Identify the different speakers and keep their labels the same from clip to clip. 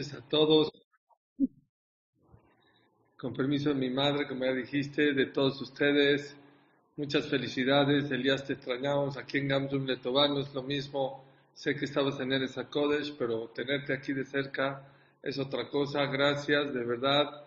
Speaker 1: a todos. Con permiso de mi madre, como ya dijiste, de todos ustedes. Muchas felicidades. Elías, te extrañamos. Aquí en Gamzum Letová no es lo mismo. Sé que estabas en Eres Kodesh, pero tenerte aquí de cerca es otra cosa. Gracias, de verdad,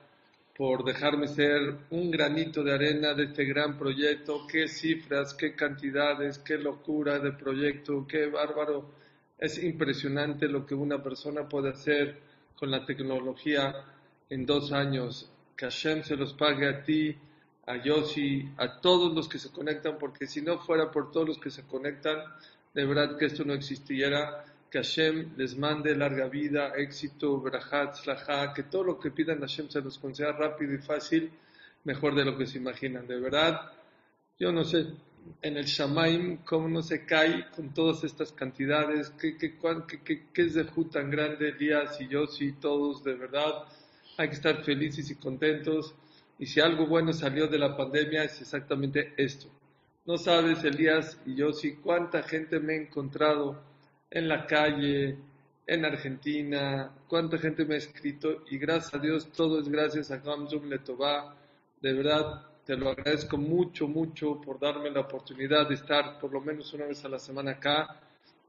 Speaker 1: por dejarme ser un granito de arena de este gran proyecto. Qué cifras, qué cantidades, qué locura de proyecto, qué bárbaro. Es impresionante lo que una persona puede hacer con la tecnología en dos años. Que Hashem se los pague a ti, a Yossi, a todos los que se conectan, porque si no fuera por todos los que se conectan, de verdad que esto no existiera. Que Hashem les mande larga vida, éxito, brahat, slaha, que todo lo que pidan Hashem se los conceda rápido y fácil, mejor de lo que se imaginan. De verdad, yo no sé, en el Shamaim, cómo no se cae con todas estas cantidades, qué, qué, qué, qué es de tan grande, Elías y yo, sí, todos, de verdad, hay que estar felices y contentos. Y si algo bueno salió de la pandemia es exactamente esto. No sabes, Elías y yo, sí, cuánta gente me he encontrado en la calle, en Argentina, cuánta gente me ha escrito y gracias a Dios, todo es gracias a Gamzum Letová. De verdad, te lo agradezco mucho, mucho por darme la oportunidad de estar por lo menos una vez a la semana acá.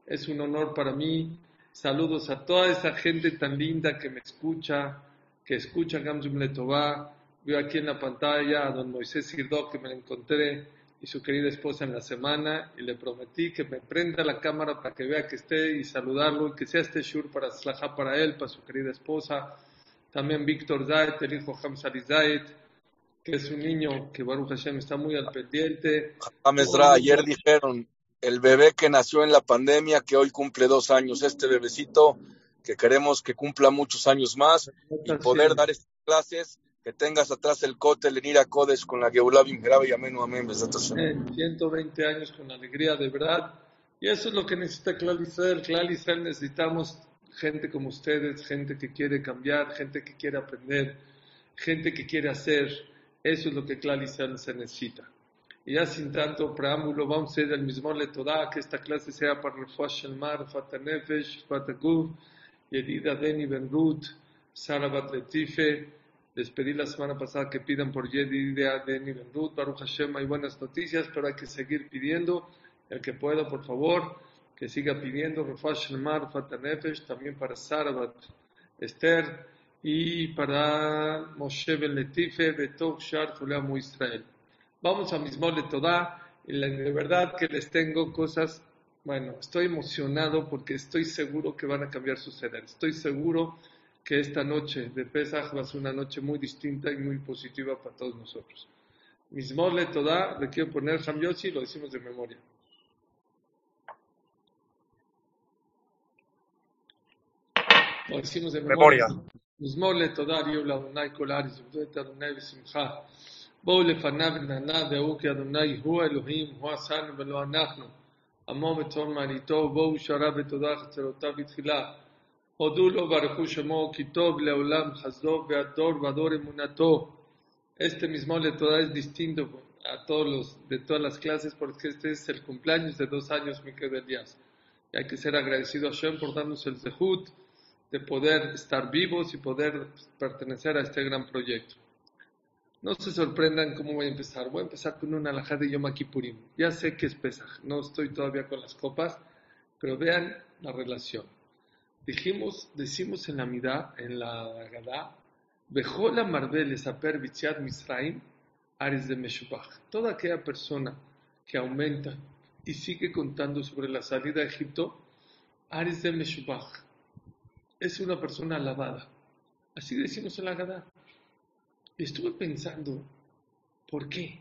Speaker 1: Es un honor para mí. Saludos a toda esa gente tan linda que me escucha, que escucha Gamzum Letová. Veo aquí en la pantalla a don Moisés Sirdó, que me lo encontré, y su querida esposa en la semana, y le prometí que me prenda la cámara para que vea que esté y saludarlo, y que sea este shur para Slaja para él, para su querida esposa. También Víctor Zayt, el hijo Hamzali Zayt, que es un niño que Baruch Hashem está muy al pendiente.
Speaker 2: ayer dijeron, el bebé que nació en la pandemia, que hoy cumple dos años, este bebecito, que queremos que cumpla muchos años más y poder dar estas clases, que tengas atrás el cótel en ir a Codes con la Geulah Grave y amén, amén,
Speaker 1: 120 años con alegría, de verdad. Y eso es lo que necesita Clal Israel. Clal Israel necesitamos gente como ustedes, gente que quiere cambiar, gente que quiere aprender, gente que quiere hacer eso es lo que Clarice se necesita. Y ya sin tanto preámbulo, vamos a hacer el mismo Letodá, que esta clase sea para Refuash Shelmar, Fata Nefesh, Fata Guf, Yedida Deni Ben Ruth, Sara Batletife. Les pedí la semana pasada que pidan por Yedida Deni Ben Ruth, Baruch Hashem, hay buenas noticias, pero hay que seguir pidiendo. El que pueda, por favor, que siga pidiendo Refuash Shelmar, Fata Nefesh, también para Sara Bat Esther y para Moshe Ben Letife, Betov Shar Fulamo Israel. Vamos a mismo Letodá, y de verdad que les tengo cosas, bueno, estoy emocionado porque estoy seguro que van a cambiar su ser. Estoy seguro que esta noche de Pesach va a ser una noche muy distinta y muy positiva para todos nosotros. Mismo Letodá, le quiero poner Ham lo decimos de memoria. Lo decimos de memoria. מזמור לתודה יהיו לאדוני כל הארץ, עבדו את אדוני בשמחה. בואו לפניו ונענה דעו כי אדוני הוא אלוהים, הוא עשנו ולא אנחנו. עמו וצאן מעניתו, בואו שרה בתודה חצרותיו בתחילה. הודו לו ברכו שמו כי טוב לעולם חסדו והדור והדור אמונתו. Este mismo le toda es distinto a todos los de todas las clases porque este es el cumpleaños de dos años, mi querido Elías. Y hay que ser agradecido a Shem por darnos el zehut de poder estar vivos y poder pertenecer a este gran proyecto. No se sorprendan cómo voy a empezar. Voy a empezar con una alajá de Yom Kippurim. Ya sé que es Pesaj, no estoy todavía con las copas, pero vean la relación. Dijimos, decimos en la Midá, en la Agadá, Bejola Marbeles Aper Bitziat Misraim, Ares de Meshubach. Toda aquella persona que aumenta y sigue contando sobre la salida de Egipto, Ares de Meshubach es una persona alabada. Así decimos en la Gadá. Estuve pensando, ¿por qué?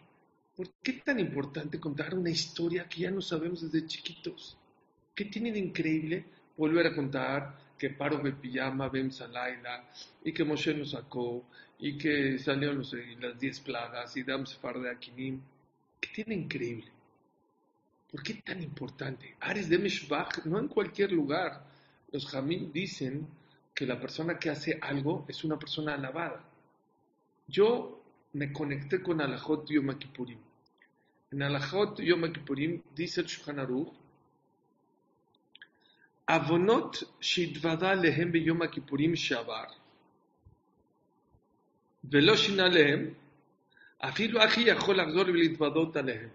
Speaker 1: ¿Por qué tan importante contar una historia que ya no sabemos desde chiquitos? ¿Qué tiene de increíble volver a contar que Paro de Pijama, Bem Salaila, y que Moshe nos sacó, y que salieron las diez plagas, y Dam Sefar de Akinim? ¿Qué tiene increíble? ¿Por qué tan importante? Ares de Meshbach, no en cualquier lugar. Los Jamim dicen que la persona que hace algo es una persona alabada. Yo me conecté con Alajot Yom Kippurim. En Alajot Yom Kippurim dice el Shulchan Aruch Avonot שיתוודה lehem ביום הכיפורים שעבר, ולא שינה להם, אפילו אחי יכול לחזור ולהתוודות עליהם.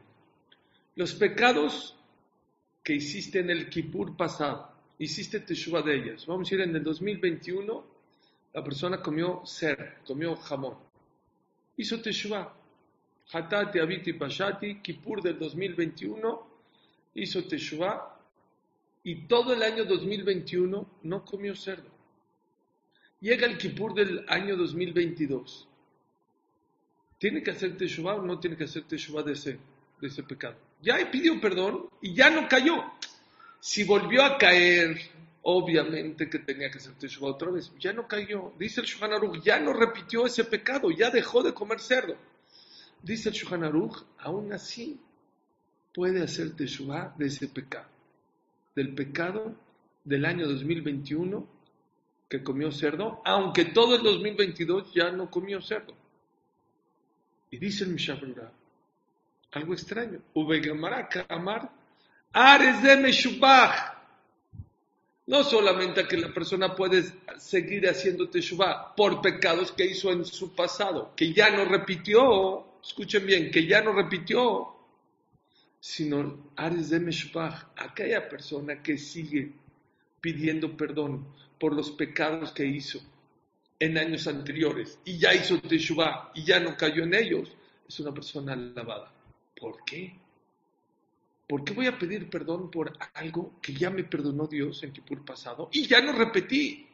Speaker 1: Los pecados que hiciste en el Kippur pasado, hiciste teshuva de ellas. Vamos a ir en el 2021, la persona comió ser, comió jamón. Hizo teshuva. Hatati, Abiti, Pashati, Kippur del 2021, hizo teshuva y todo el año 2021 no comió cerdo. Llega el Kippur del año 2022. ¿Tiene que hacer teshuva o no tiene que hacer teshuva de ese, de ese pecado? Ya pidió perdón y ya no cayó. Si volvió a caer, obviamente que tenía que hacer teshuva otra vez. Ya no cayó. Dice el Shulchan Aruch, ya no repitió ese pecado, ya dejó de comer cerdo. Dice el Shulchan Aruch, aún así puede hacer teshuva de ese pecado del pecado del año 2021 que comió cerdo, aunque todo el 2022 ya no comió cerdo. Y dice el Mishabrura, algo extraño, amar, de Meshubach. No solamente que la persona puede seguir haciendo teshuvah por pecados que hizo en su pasado, que ya no repitió, escuchen bien, que ya no repitió, sino Ares de Meshpach, aquella persona que sigue pidiendo perdón por los pecados que hizo en años anteriores y ya hizo Teshuvah y ya no cayó en ellos, es una persona alabada. ¿Por qué? ¿Por qué voy a pedir perdón por algo que ya me perdonó Dios en Kipur pasado y ya no repetí?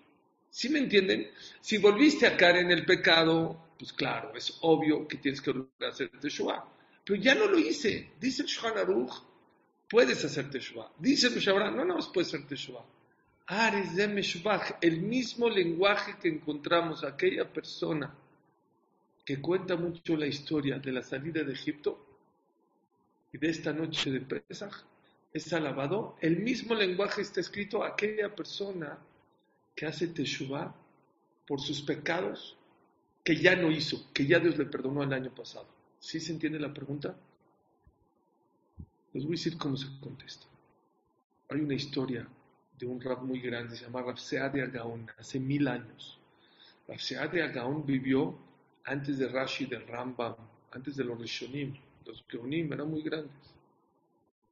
Speaker 1: ¿Sí me entienden? Si volviste a caer en el pecado, pues claro, es obvio que tienes que hacer Teshuvah. Pero ya no lo hice. Dice el Shulchan Aruch, puedes hacer Teshuvah. Dice el Mishabra, no, no puedes hacer Teshuvah. Ares de Meshubach, el mismo lenguaje que encontramos aquella persona que cuenta mucho la historia de la salida de Egipto y de esta noche de Pesach, es alabado. El mismo lenguaje está escrito a aquella persona que hace Teshuvah por sus pecados que ya no hizo, que ya Dios le perdonó el año pasado. ¿Sí se entiende la pregunta? Les voy a decir cómo se contesta. Hay una historia de un rap muy grande, se llama Rav de Gaon, hace mil años. Rav de Agaón vivió antes de Rashi, del Rambam, antes de los Rishonim. Los Geonim eran muy grandes.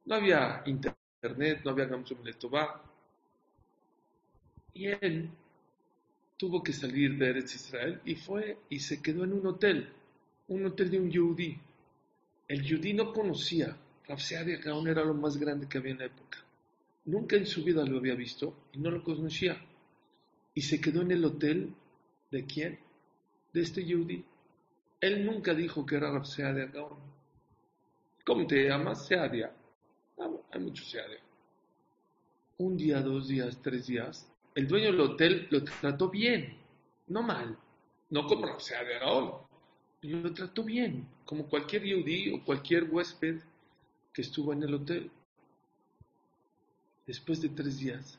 Speaker 1: No había internet, no había Gamsum Letová. Y él tuvo que salir de Eretz Israel y fue y se quedó en un hotel un hotel de un yudí. El yudí no conocía, de Gaon era lo más grande que había en la época. Nunca en su vida lo había visto y no lo conocía. Y se quedó en el hotel de quién? De este yudí. Él nunca dijo que era de Gaon. ¿Cómo te llamas? Seadia. Ah, hay muchos Seadia. Un día, dos días, tres días, el dueño del hotel lo trató bien, no mal, no como Gaon y lo trató bien, como cualquier yudí o cualquier huésped que estuvo en el hotel. Después de tres días,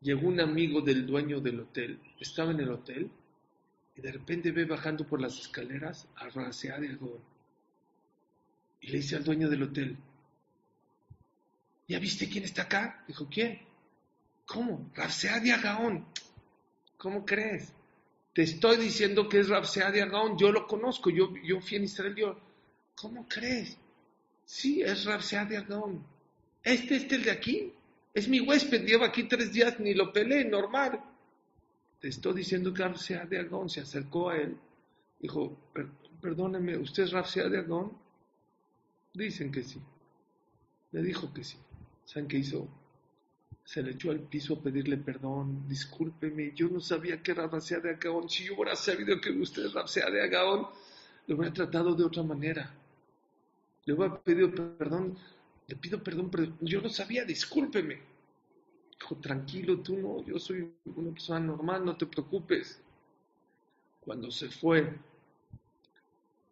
Speaker 1: llegó un amigo del dueño del hotel, estaba en el hotel, y de repente ve bajando por las escaleras a Rasea de Agón. Y le dice al dueño del hotel, ¿ya viste quién está acá? Dijo, ¿quién? ¿Cómo? Rasea de Agaón. ¿Cómo crees? Te estoy diciendo que es de Gaon, yo lo conozco, yo, yo fui en Israel, yo, ¿cómo crees? Sí, es de Gaon. Este, este, el de aquí, es mi huésped, lleva aquí tres días, ni lo peleé, normal. Te estoy diciendo que de Gaon se acercó a él, dijo, perdóneme, ¿usted es de Gaon? Dicen que sí. Le dijo que sí. ¿Saben qué hizo? se le echó al piso a pedirle perdón, discúlpeme, yo no sabía que era de Agaón, si yo hubiera sabido que usted es Rapsea de Agaón, lo hubiera tratado de otra manera. Le hubiera pedido perdón, le pido perdón, pero yo no sabía, discúlpeme. Dijo, tranquilo, tú no, yo soy una persona normal, no te preocupes. Cuando se fue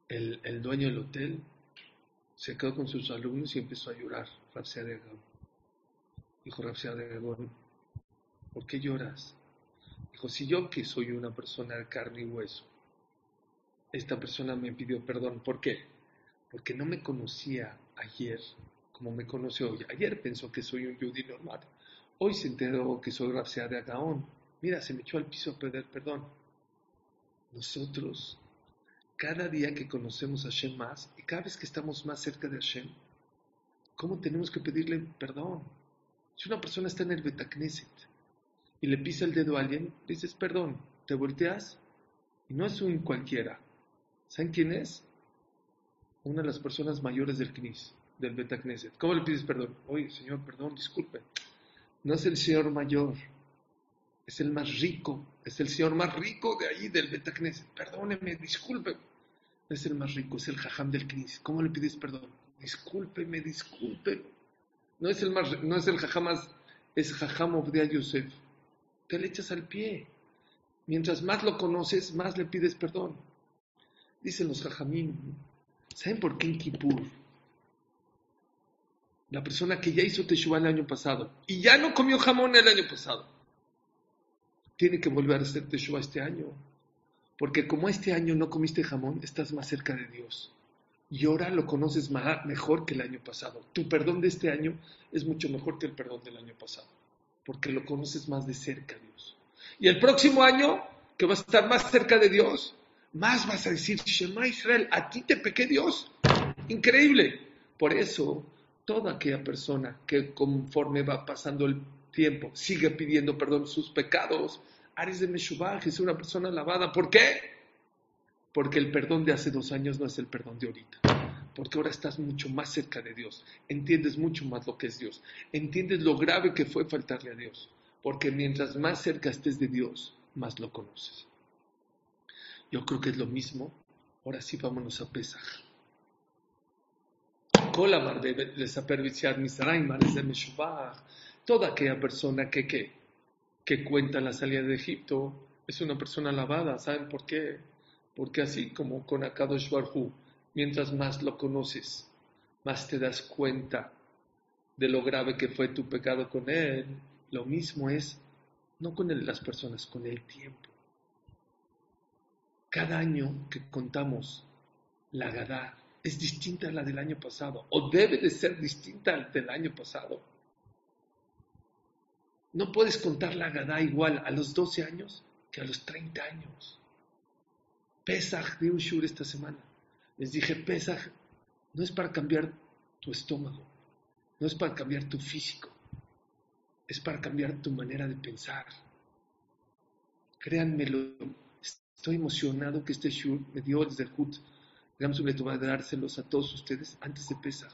Speaker 1: el dueño del hotel, se quedó con sus alumnos y empezó a llorar, Rapsea de Agaón. Dijo de Agón, ¿por qué lloras? Dijo, si yo que soy una persona de carne y hueso, esta persona me pidió perdón. ¿Por qué? Porque no me conocía ayer como me conoce hoy. Ayer pensó que soy un judío normal. Hoy se enteró que soy Rapsea de Agaón. Mira, se me echó al piso a pedir perdón. Nosotros, cada día que conocemos a Hashem más y cada vez que estamos más cerca de Hashem, ¿cómo tenemos que pedirle perdón? Si una persona está en el Betacneset y le pisa el dedo a alguien, dices perdón, te volteas y no es un cualquiera. ¿Saben quién es? Una de las personas mayores del CNIS, del Betacneset. ¿Cómo le pides perdón? Oye, señor, perdón, disculpe. No es el señor mayor, es el más rico, es el señor más rico de ahí del Betacneset. Perdóneme, disculpe. Es el más rico, es el jajam del CNIS. ¿Cómo le pides perdón? Discúlpeme, discúlpeme. No es el más, no es el jajam más, es jajam Obdia Yosef. Te le echas al pie. Mientras más lo conoces, más le pides perdón. Dicen los jajamín. ¿Saben por qué en Kippur? La persona que ya hizo Teshuvah el año pasado y ya no comió jamón el año pasado, tiene que volver a hacer Teshuvah este año. Porque como este año no comiste jamón, estás más cerca de Dios. Y ahora lo conoces mejor que el año pasado. Tu perdón de este año es mucho mejor que el perdón del año pasado. Porque lo conoces más de cerca, Dios. Y el próximo año, que vas a estar más cerca de Dios, más vas a decir, Shema Israel, a ti te pequé Dios. Increíble. Por eso, toda aquella persona que conforme va pasando el tiempo sigue pidiendo perdón sus pecados, Ares de Meshubaj es una persona lavada. ¿Por qué? Porque el perdón de hace dos años no es el perdón de ahorita. Porque ahora estás mucho más cerca de Dios. Entiendes mucho más lo que es Dios. Entiendes lo grave que fue faltarle a Dios. Porque mientras más cerca estés de Dios, más lo conoces. Yo creo que es lo mismo. Ahora sí vámonos a Pesaj. Toda aquella persona que, que, que cuenta la salida de Egipto es una persona lavada. ¿Saben por qué? Porque así como con Akadosh Barhu, mientras más lo conoces, más te das cuenta de lo grave que fue tu pecado con él. Lo mismo es, no con las personas, con el tiempo. Cada año que contamos la Gadá es distinta a la del año pasado, o debe de ser distinta al del año pasado. No puedes contar la Gadá igual a los 12 años que a los 30 años. Pesaj de un shur esta semana. Les dije, Pesaj no es para cambiar tu estómago, no es para cambiar tu físico, es para cambiar tu manera de pensar. Créanmelo, estoy emocionado que este shur me dio desde el Hut. Va a dárselos a todos ustedes antes de Pesaj.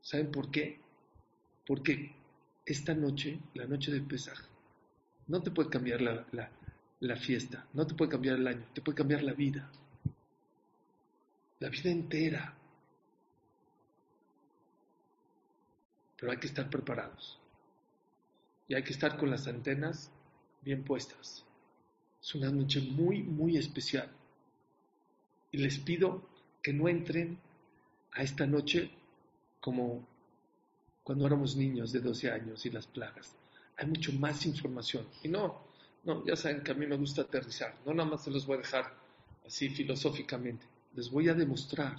Speaker 1: ¿Saben por qué? Porque esta noche, la noche de Pesaj, no te puede cambiar la, la fiesta, no te puede cambiar el año, te puede cambiar la vida. La vida entera. Pero hay que estar preparados. Y hay que estar con las antenas bien puestas. Es una noche muy, muy especial. Y les pido que no entren a esta noche como cuando éramos niños de 12 años y las plagas. Hay mucho más información. Y no, no, ya saben que a mí me gusta aterrizar. No nada más se los voy a dejar así filosóficamente. Les voy a demostrar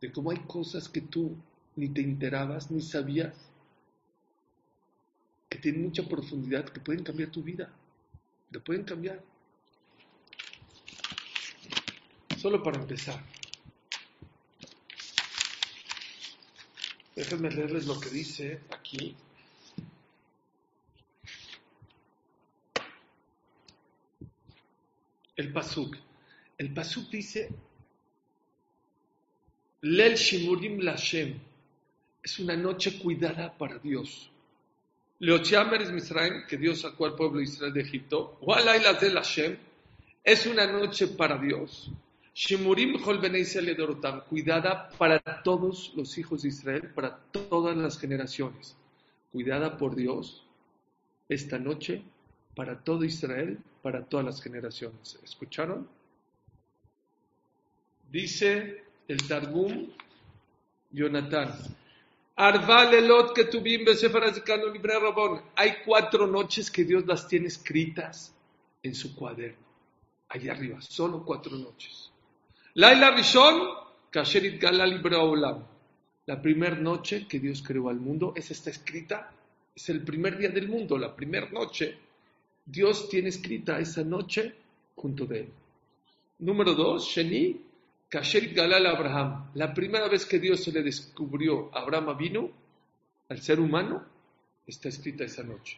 Speaker 1: de cómo hay cosas que tú ni te enterabas ni sabías que tienen mucha profundidad, que pueden cambiar tu vida. Te pueden cambiar. Solo para empezar. Déjenme leerles lo que dice aquí. El Pasuk. El Pasuk dice, Lel Shimurim Lashem. Es una noche cuidada para Dios. Leochiamer Misraim, que Dios sacó al pueblo de Israel de Egipto. Walayla de Lashem. Es una noche para Dios. Shemurim cuidada para todos los hijos de Israel, para todas las generaciones. Cuidada por Dios esta noche para todo Israel, para todas las generaciones. ¿Escucharon? Dice el Targum Jonathan. Hay cuatro noches que Dios las tiene escritas en su cuaderno. Ahí arriba, solo cuatro noches. Laila Rishon, Kasherit Galal La primera noche que Dios creó al mundo, esa está escrita, es el primer día del mundo, la primera noche. Dios tiene escrita esa noche junto de él. Número dos, Sheni, Kasher Galal Abraham. La primera vez que Dios se le descubrió a Abraham vino, al ser humano, está escrita esa noche.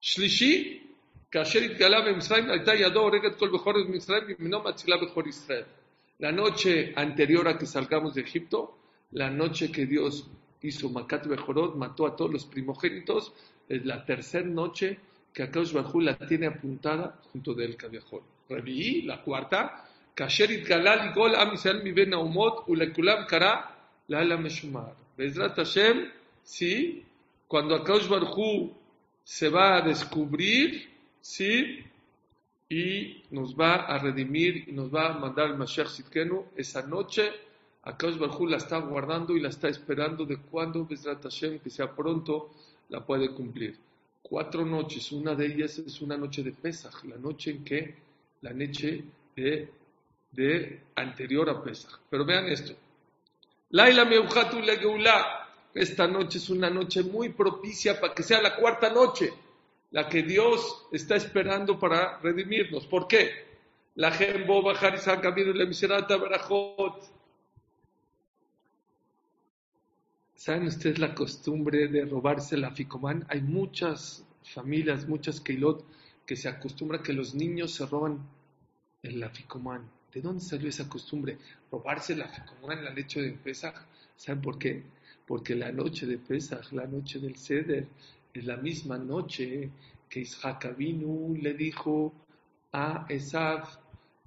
Speaker 1: Shlishi, Kasher Galal Misraim, Yadó, Reget Kol Bechor Misraim, Minom Atzilá Bechor Israel. La noche anterior a que salgamos de Egipto, la noche que Dios hizo Makat Bejorot, mató a todos los primogénitos, es la tercera noche que Akash Bajú la tiene apuntada junto del Kaviahol. Reví, la cuarta, Kasherit Galal Gol Am mi Ulekulam Kara la la Meshumar. Bezrat Hashem, sí, cuando Akash Bajú se va a descubrir, sí, y nos va a redimir y nos va a mandar el Mashiach Sitkenu esa noche. Akash Barjú la está guardando y la está esperando de cuando Bezrat Hashem, que sea pronto, la puede cumplir. Cuatro noches, una de ellas es una noche de Pesach, la noche en que, la noche de, de anterior a Pesach. Pero vean esto. Laila Meuchatu Legeulá, esta noche es una noche muy propicia para que sea la cuarta noche la que Dios está esperando para redimirnos. ¿Por qué? La Gembo Bajarizá Camino la Miserata Barajot. ¿Saben ustedes la costumbre de robarse la ficomán? Hay muchas familias, muchas keilot, que se acostumbran que los niños se roban el ficomán. ¿De dónde salió esa costumbre? Robarse la ficomán en la noche de Pesach. ¿Saben por qué? Porque la noche de Pesach, la noche del Seder, es la misma noche que Isaac vino le dijo a Esav,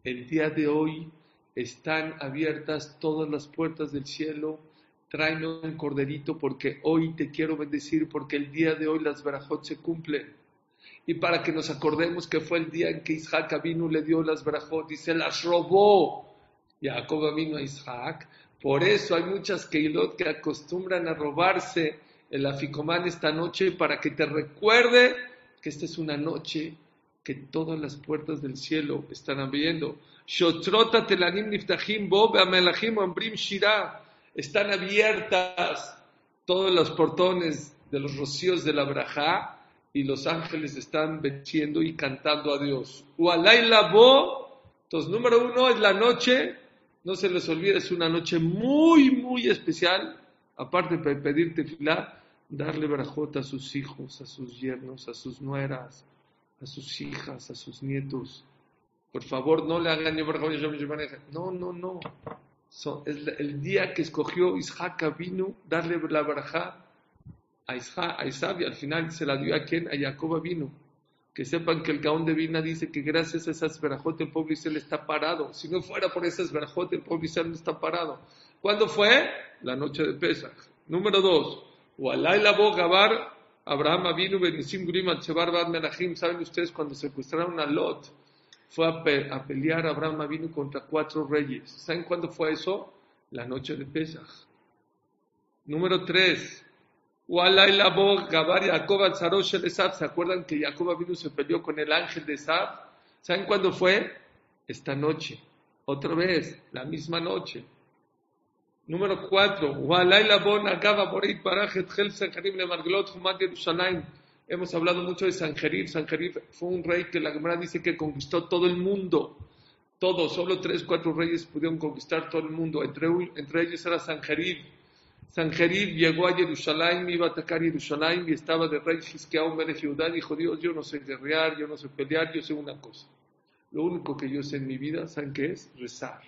Speaker 1: el día de hoy están abiertas todas las puertas del cielo, tráeme un corderito porque hoy te quiero bendecir porque el día de hoy las barajot se cumplen. Y para que nos acordemos que fue el día en que Isaac vino le dio las barajot y se las robó. Jacob vino a Isaac. Por eso hay muchas keilot que acostumbran a robarse el aficomán esta noche para que te recuerde que esta es una noche que todas las puertas del cielo están abriendo. Están abiertas todos los portones de los rocíos de la Brajá y los ángeles están venciendo y cantando a Dios. Entonces, número uno es la noche, no se les olvide, es una noche muy, muy especial, aparte de pedirte filar darle barajota a sus hijos, a sus yernos, a sus nueras, a sus hijas, a sus nietos. Por favor, no le hagan No, no, no. es el día que escogió Isaac vino darle la barajá a Isaac, a Isaac y al final se la dio a quien? A Jacob vino. Que sepan que el Gaón de Vina dice que gracias a esas verajotes el pobre Israel está parado. Si no fuera por esas verajotes el pobre Israel no está parado. ¿Cuándo fue? La noche de Pesach. Número dos. Abraham vino Benisim Gurim Bad Menachim. ¿Saben ustedes cuando secuestraron a Lot? Fue a, pelear Abraham vino contra cuatro reyes. ¿Saben cuándo fue eso? La noche de Pesach. Número tres. Gabar Jacob ¿Se acuerdan que Jacob vino se peleó con el ángel de Esab? ¿Saben cuándo fue? Esta noche. Otra vez, la misma noche. Número 4. Hemos hablado mucho de Sanjerib. Sanjerib fue un rey que la Gemara dice que conquistó todo el mundo. Todos, solo tres, cuatro reyes pudieron conquistar todo el mundo. Entre, entre ellos era Sanjerib. Sanjerib llegó a Jerusalén, iba a atacar Jerusalén y estaba de rey Hiskeau Mere Judá. Dijo Dios, yo no sé guerrear, yo no sé pelear, yo sé una cosa. Lo único que yo sé en mi vida, ¿saben qué es? Rezar.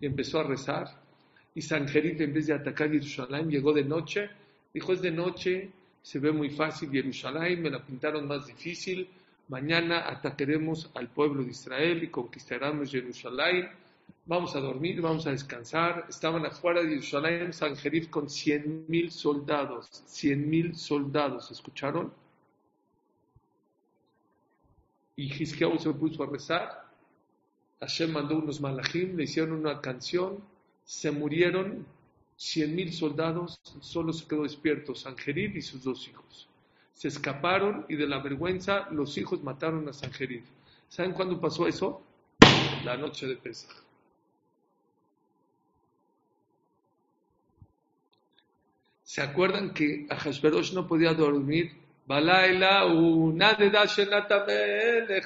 Speaker 1: Y empezó a rezar y Sanjerib, en vez de atacar Jerusalén, llegó de noche. Dijo, es de noche, se ve muy fácil Jerusalén, me la pintaron más difícil. Mañana atacaremos al pueblo de Israel y conquistaremos Jerusalén. Vamos a dormir, vamos a descansar. Estaban afuera de Jerusalén, Sanjerib con cien mil soldados. Cien mil soldados, ¿escucharon? Y Hizkiyahu se puso a rezar. Hashem mandó unos malachim, le hicieron una canción se murieron cien mil soldados, solo se quedó despierto Sanjerib y sus dos hijos. Se escaparon y de la vergüenza los hijos mataron a Sanjerib. ¿Saben cuándo pasó eso? La noche de Pesach. ¿Se acuerdan que Ahashverosh no podía dormir?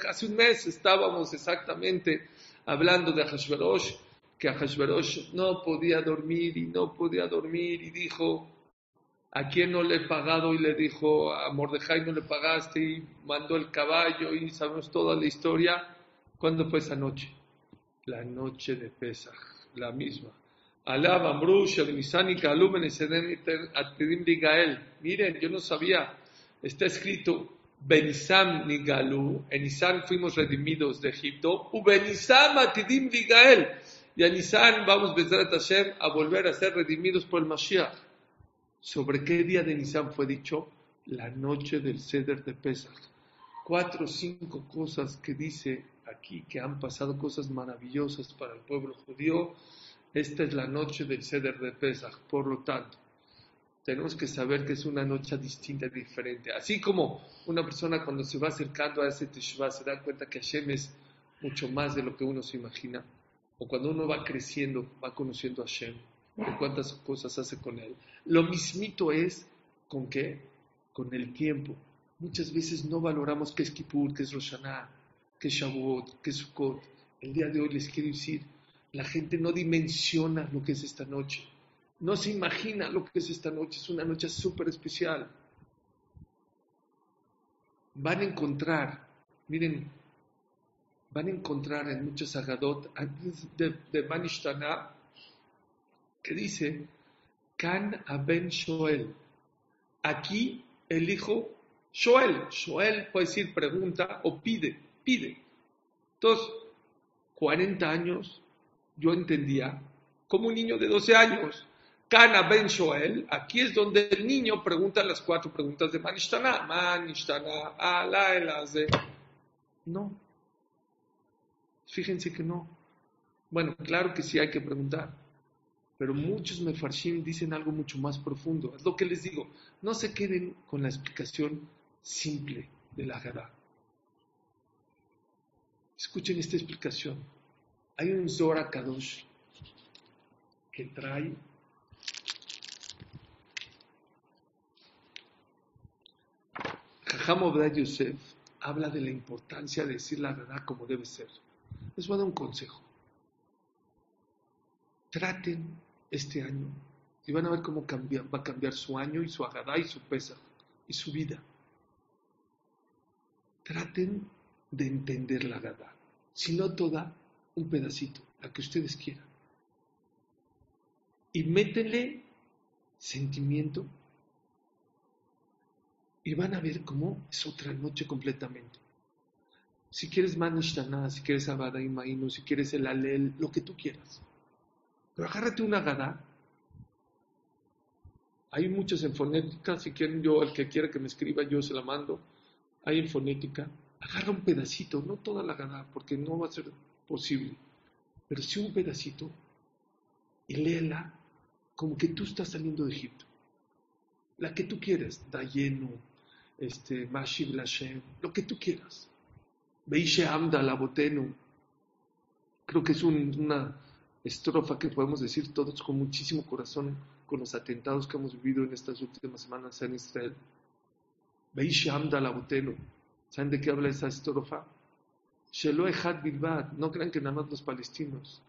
Speaker 1: Hace un mes estábamos exactamente hablando de Ahashverosh, que Ahashverosh no podía dormir y no podía dormir y dijo, ¿a quién no le he pagado? Y le dijo, a Mordejai no le pagaste y mandó el caballo y sabemos toda la historia. ¿Cuándo fue esa noche? La noche de Pesach, la misma. Alaba, Amrush, Nisani, Kalumen, Atidim, Ligael. Miren, yo no sabía, está escrito Benisam Nigalu, en Nisan fuimos redimidos de Egipto, u Benisam Atidim Ligael. Y a Nisan vamos Hashem a volver a ser redimidos por el Mashiach. ¿Sobre qué día de Nisan fue dicho? La noche del Seder de Pesach. Cuatro o cinco cosas que dice aquí que han pasado cosas maravillosas para el pueblo judío. Esta es la noche del Seder de Pesach. Por lo tanto, tenemos que saber que es una noche distinta, diferente. Así como una persona cuando se va acercando a ese Teshuvah se da cuenta que Hashem es mucho más de lo que uno se imagina. O cuando uno va creciendo, va conociendo a Hashem, de cuántas cosas hace con él. Lo mismito es con qué? Con el tiempo. Muchas veces no valoramos qué es Kippur, qué es Rosh qué es Shavuot, qué es Sukkot. El día de hoy les quiero decir, la gente no dimensiona lo que es esta noche. No se imagina lo que es esta noche. Es una noche súper especial. Van a encontrar, miren, van a encontrar en muchos agadot de, de Manishtana que dice, Can Aben Shoel. Aquí el hijo Shoel. Shoel puede decir pregunta o pide, pide. Entonces, 40 años, yo entendía como un niño de 12 años. Cana Ben Shoel, aquí es donde el niño pregunta las cuatro preguntas de Manishtana. Manishtana, Ala. No. Fíjense que no. Bueno, claro que sí hay que preguntar. Pero muchos mefarshim dicen algo mucho más profundo. Es lo que les digo. No se queden con la explicación simple de la Haggadah. Escuchen esta explicación. Hay un Zohar Kadosh que trae Jajam Obed Yosef habla de la importancia de decir la verdad como debe ser. Les voy a dar un consejo. Traten este año y van a ver cómo va a cambiar su año y su agadá y su pesa y su vida. Traten de entender la agadá, si no toda, un pedacito, la que ustedes quieran. Y métenle sentimiento y van a ver cómo es otra noche completamente. Si quieres Manishtana, si quieres Abada y si quieres el Alel, lo que tú quieras. Pero agárrate una gada. Hay muchas en fonética, si quieren yo, el que quiera que me escriba, yo se la mando. Hay en fonética. Agarra un pedacito, no toda la gada, porque no va a ser posible. Pero sí un pedacito y léela como que tú estás saliendo de Egipto. La que tú quieras, da lleno, este, Mashiv Lashem, lo que tú quieras. Amda Labotenu. Creo que es una estrofa que podemos decir todos con muchísimo corazón con los atentados que hemos vivido en estas últimas semanas en Israel. Beishe Amda Labotenu. ¿Saben de qué habla esa estrofa? Shelo Echad Bilbad. No crean que nada más los palestinos.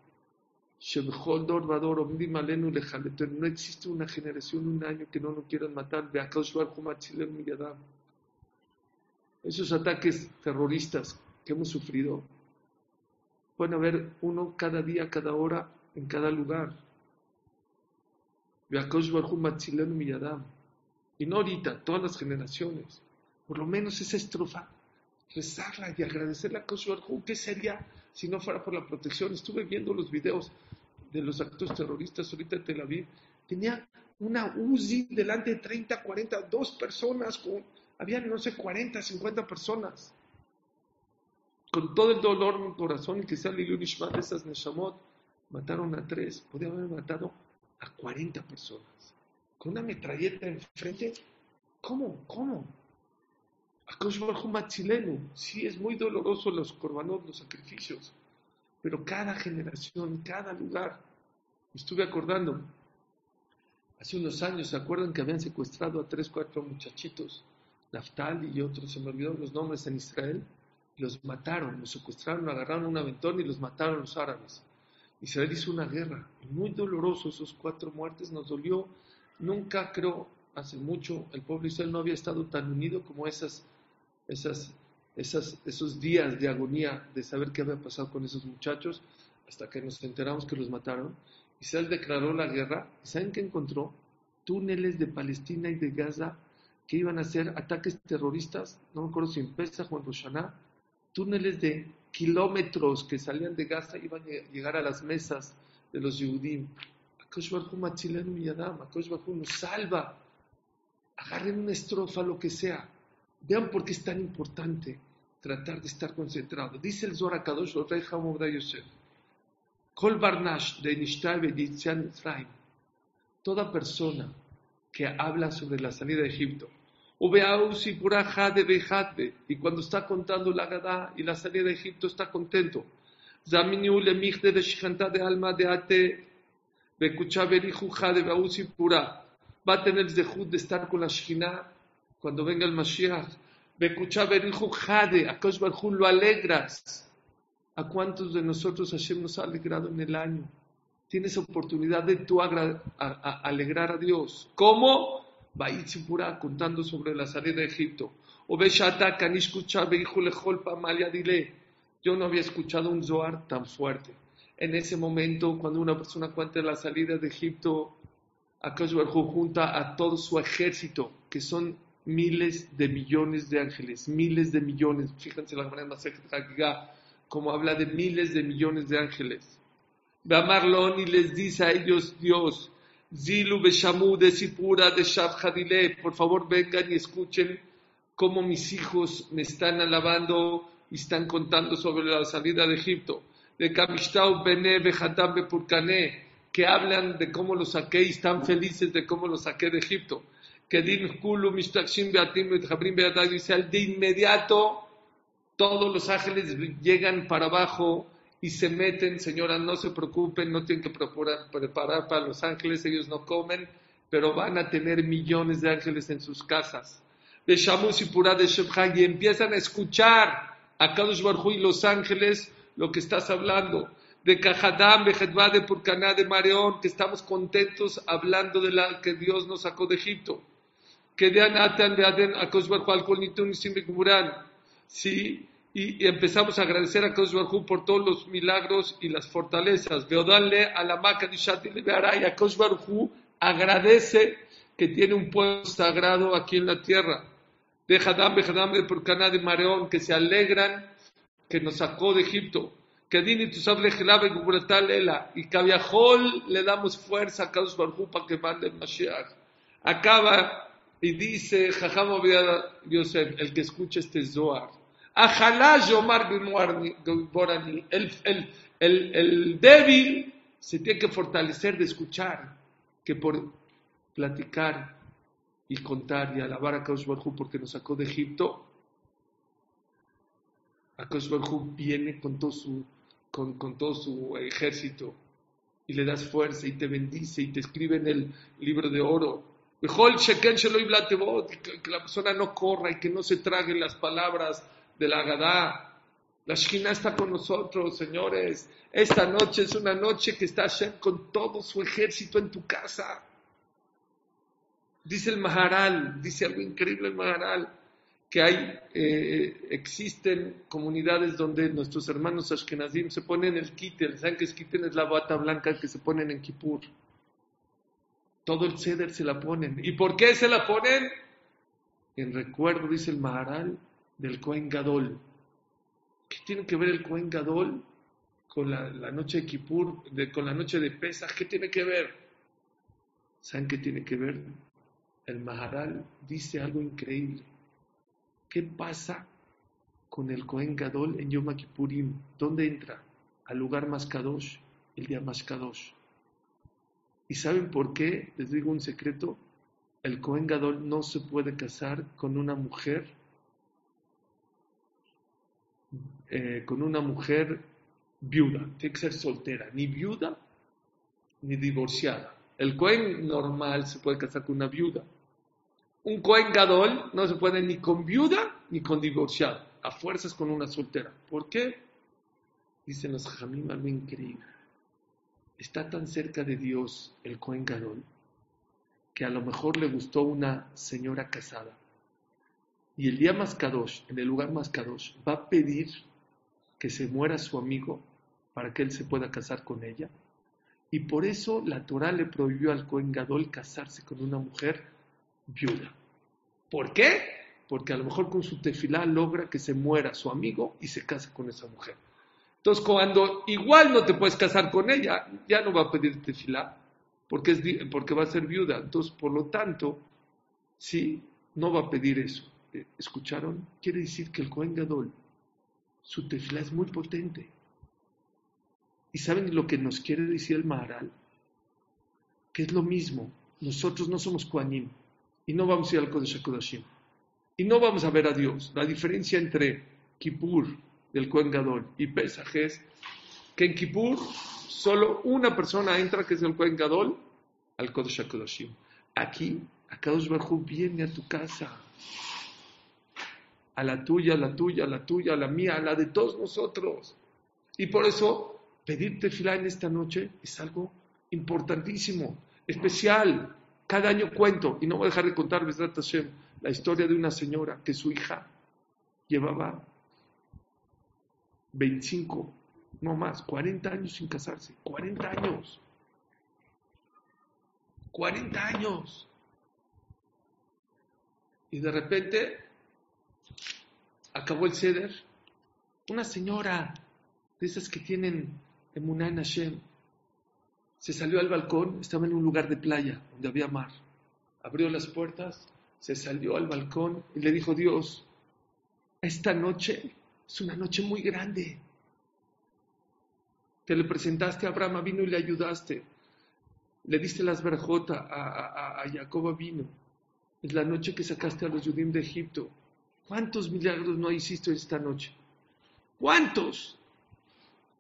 Speaker 1: No existe una generación, un año que no nos quieran matar. Esos ataques terroristas que hemos sufrido pueden haber uno cada día, cada hora, en cada lugar. Y no ahorita, todas las generaciones. Por lo menos esa estrofa, rezarla y agradecerle a Kosh ¿Qué sería si no fuera por la protección? Estuve viendo los videos de los actos terroristas ahorita en Tel Aviv, tenía una UZI delante de 30, 40, dos personas, habían no sé, 40, 50 personas. Con todo el dolor en mi corazón y que sea Liliun Ishmat de esas Neshamot, mataron a tres, podían haber matado a 40 personas. Con una metralleta enfrente, ¿cómo? ¿Cómo? A chileno, sí es muy doloroso los corbanos, los sacrificios, pero cada generación, cada lugar, estuve acordando, Hace unos años, ¿se acuerdan que habían secuestrado a tres, cuatro muchachitos? Naftali y otros, se me olvidaron los nombres en Israel. Los mataron, los secuestraron, agarraron un aventón y los mataron los árabes. Israel hizo una guerra, muy doloroso esos cuatro muertes, nos dolió. Nunca creo, hace mucho, el pueblo Israel no había estado tan unido como esas, esas, esas, esos días de agonía de saber qué había pasado con esos muchachos, hasta que nos enteramos que los mataron. Israel declaró la guerra. ¿Y saben qué encontró? Túneles de Palestina y de Gaza que iban a ser ataques terroristas, no me acuerdo si en Pesach o túneles de kilómetros que salían de Gaza iban a llegar a las mesas de los Yehudim. Akosh Barhu Matzilenu Yadam, Akosh Barhu nos salva. Agarren una estrofa, lo que sea. Vean por qué es tan importante tratar de estar concentrado. Dice el Zohar Kadosh, rey Hamurda Yosef. Kol Barnash de Nishtabe Efraim. Toda persona que habla sobre la salida de Egipto y cuando está contando la Gadá y la salida de Egipto está contento. De alma de Ate. Va a tener zehut de estar con la Shina cuando venga el Mashiach. Lo alegras. ¿A cuántos de nosotros Hashem nos alegrado en el año? Tienes oportunidad de tú alegrar a Dios. ¿Cómo? Pura contando sobre la salida de Egipto. Yo no había escuchado un Zohar tan fuerte. En ese momento, cuando una persona cuenta la salida de Egipto, Akash junta a todo su ejército, que son miles de millones de ángeles, miles de millones. Fíjense la más como habla de miles de millones de ángeles. Ve a Marlon y les dice a ellos Dios, Zilu Beshamu de Sipura de Hadile, por favor vengan y escuchen cómo mis hijos me están alabando y están contando sobre la salida de Egipto. De Kamistau Bene Behatam Bepurkane, que hablan de cómo los saqué y están felices de cómo los saqué de Egipto. Que Din Kulu Mistakshim Beatim Betjabrim Beatai dice de inmediato todos los ángeles llegan para abajo y se meten, señora, no se preocupen, no tienen que preparar para los ángeles, ellos no comen, pero van a tener millones de ángeles en sus casas. De Shamus y Pura de y empiezan a escuchar a Kadosh Barhu y los ángeles lo que estás hablando. De Cajadam, Bejedba, de Purcaná, de Mareón, que estamos contentos hablando de la que Dios nos sacó de Egipto. Que de Anatan, de Aden, a Kadosh Barhu, al Kolnitun y Sí, y, empezamos a agradecer a Kosh Barhu por todos los milagros y las fortalezas. Veodanle a la Maca de y a Kosh Barhu agradece que tiene un pueblo sagrado aquí en la tierra. De Hadam, de Purcana de Mareón, que se alegran que nos sacó de Egipto. Que Dini Tusable Gelaba y Lela. Y Kaviahol le damos fuerza a Kosh Barhu para que mande el Mashiach. Acaba y dice Jajam Yosef, el que escucha este Zohar el, el, el, el débil se tiene que fortalecer de escuchar que por platicar y contar y alabar a Kaush porque nos sacó de Egipto. A viene con todo, su, con, con todo su ejército y le das fuerza y te bendice y te escribe en el libro de oro. Que la persona no corra y que no se trague las palabras de la Gadá. La Shina está con nosotros, señores. Esta noche es una noche que está Hashem con todo su ejército en tu casa. Dice el Maharal, dice algo increíble el Maharal, que hay, eh, existen comunidades donde nuestros hermanos Ashkenazim se ponen el kitel, ¿saben que es kitel? Es la bata blanca que se ponen en Kippur. Todo el ceder se la ponen. ¿Y por qué se la ponen? En recuerdo, dice el Maharal, del Cohen Gadol. ¿Qué tiene que ver el Cohen Gadol con la, noche de Kippur, con la noche de Pesach? ¿Qué tiene que ver? ¿Saben qué tiene que ver? El Maharal dice algo increíble. ¿Qué pasa con el Cohen Gadol en Yom Kippurim? ¿Dónde entra? Al lugar más kadosh, el día más kadosh. ¿Y saben por qué? Les digo un secreto. El Cohen Gadol no se puede casar con una mujer eh, con una mujer viuda, tiene que ser soltera, ni viuda ni divorciada. El Cohen normal se puede casar con una viuda. Un Cohen Gadol no se puede ni con viuda ni con divorciado. A fuerzas con una soltera. ¿Por qué? Dicen los Jamim algo increíble. Está tan cerca de Dios el Cohen Gadol que a lo mejor le gustó una señora casada. Y el día más kadosh, en el lugar más kadosh, va a pedir que se muera su amigo para que él se pueda casar con ella. Y por eso la Torah le prohibió al Cohen Gadol casarse con una mujer viuda. ¿Por qué? Porque a lo mejor con su tefilá logra que se muera su amigo y se casa con esa mujer. Entonces, cuando igual no te puedes casar con ella, ya no va a pedir tefilá, porque, porque va a ser viuda. Entonces, por lo tanto, sí, no va a pedir eso. Eh, ¿Escucharon? Quiere decir que el Cohen Gadol, su tefilá es muy potente. ¿Y saben lo que nos quiere decir el Maharal? Que es lo mismo. Nosotros no somos Koanim y no vamos a ir al Kodesh HaKodashim. Y no vamos a ver a Dios. La diferencia entre Kippur del Kohen Gadol y Pesach es que en Kippur solo una persona entra, que es el Kohen Gadol, al Kodesh HaKodashim. Aquí, Akadosh Baruj viene a tu casa. A la tuya, a la tuya, a la tuya, a la mía, a la de todos nosotros. Y por eso pedir tefilá en esta noche es algo importantísimo, especial. Cada año cuento, y no voy a dejar de contar, la historia de una señora que su hija llevaba 25, no más, 40 años sin casarse, 40 años. 40 años. Y de repente acabó el ceder. Una señora de esas que tienen Emuná Hashem. Se salió al balcón, estaba en un lugar de playa donde había mar. Abrió las puertas, se salió al balcón y le dijo Dios, esta noche es una noche muy grande. Te le presentaste a Abraham, vino y le ayudaste. Le diste las verjotas a, a, Jacob vino. Es la noche que sacaste a los judíos de Egipto. ¿Cuántos milagros no hiciste esta noche? ¿Cuántos?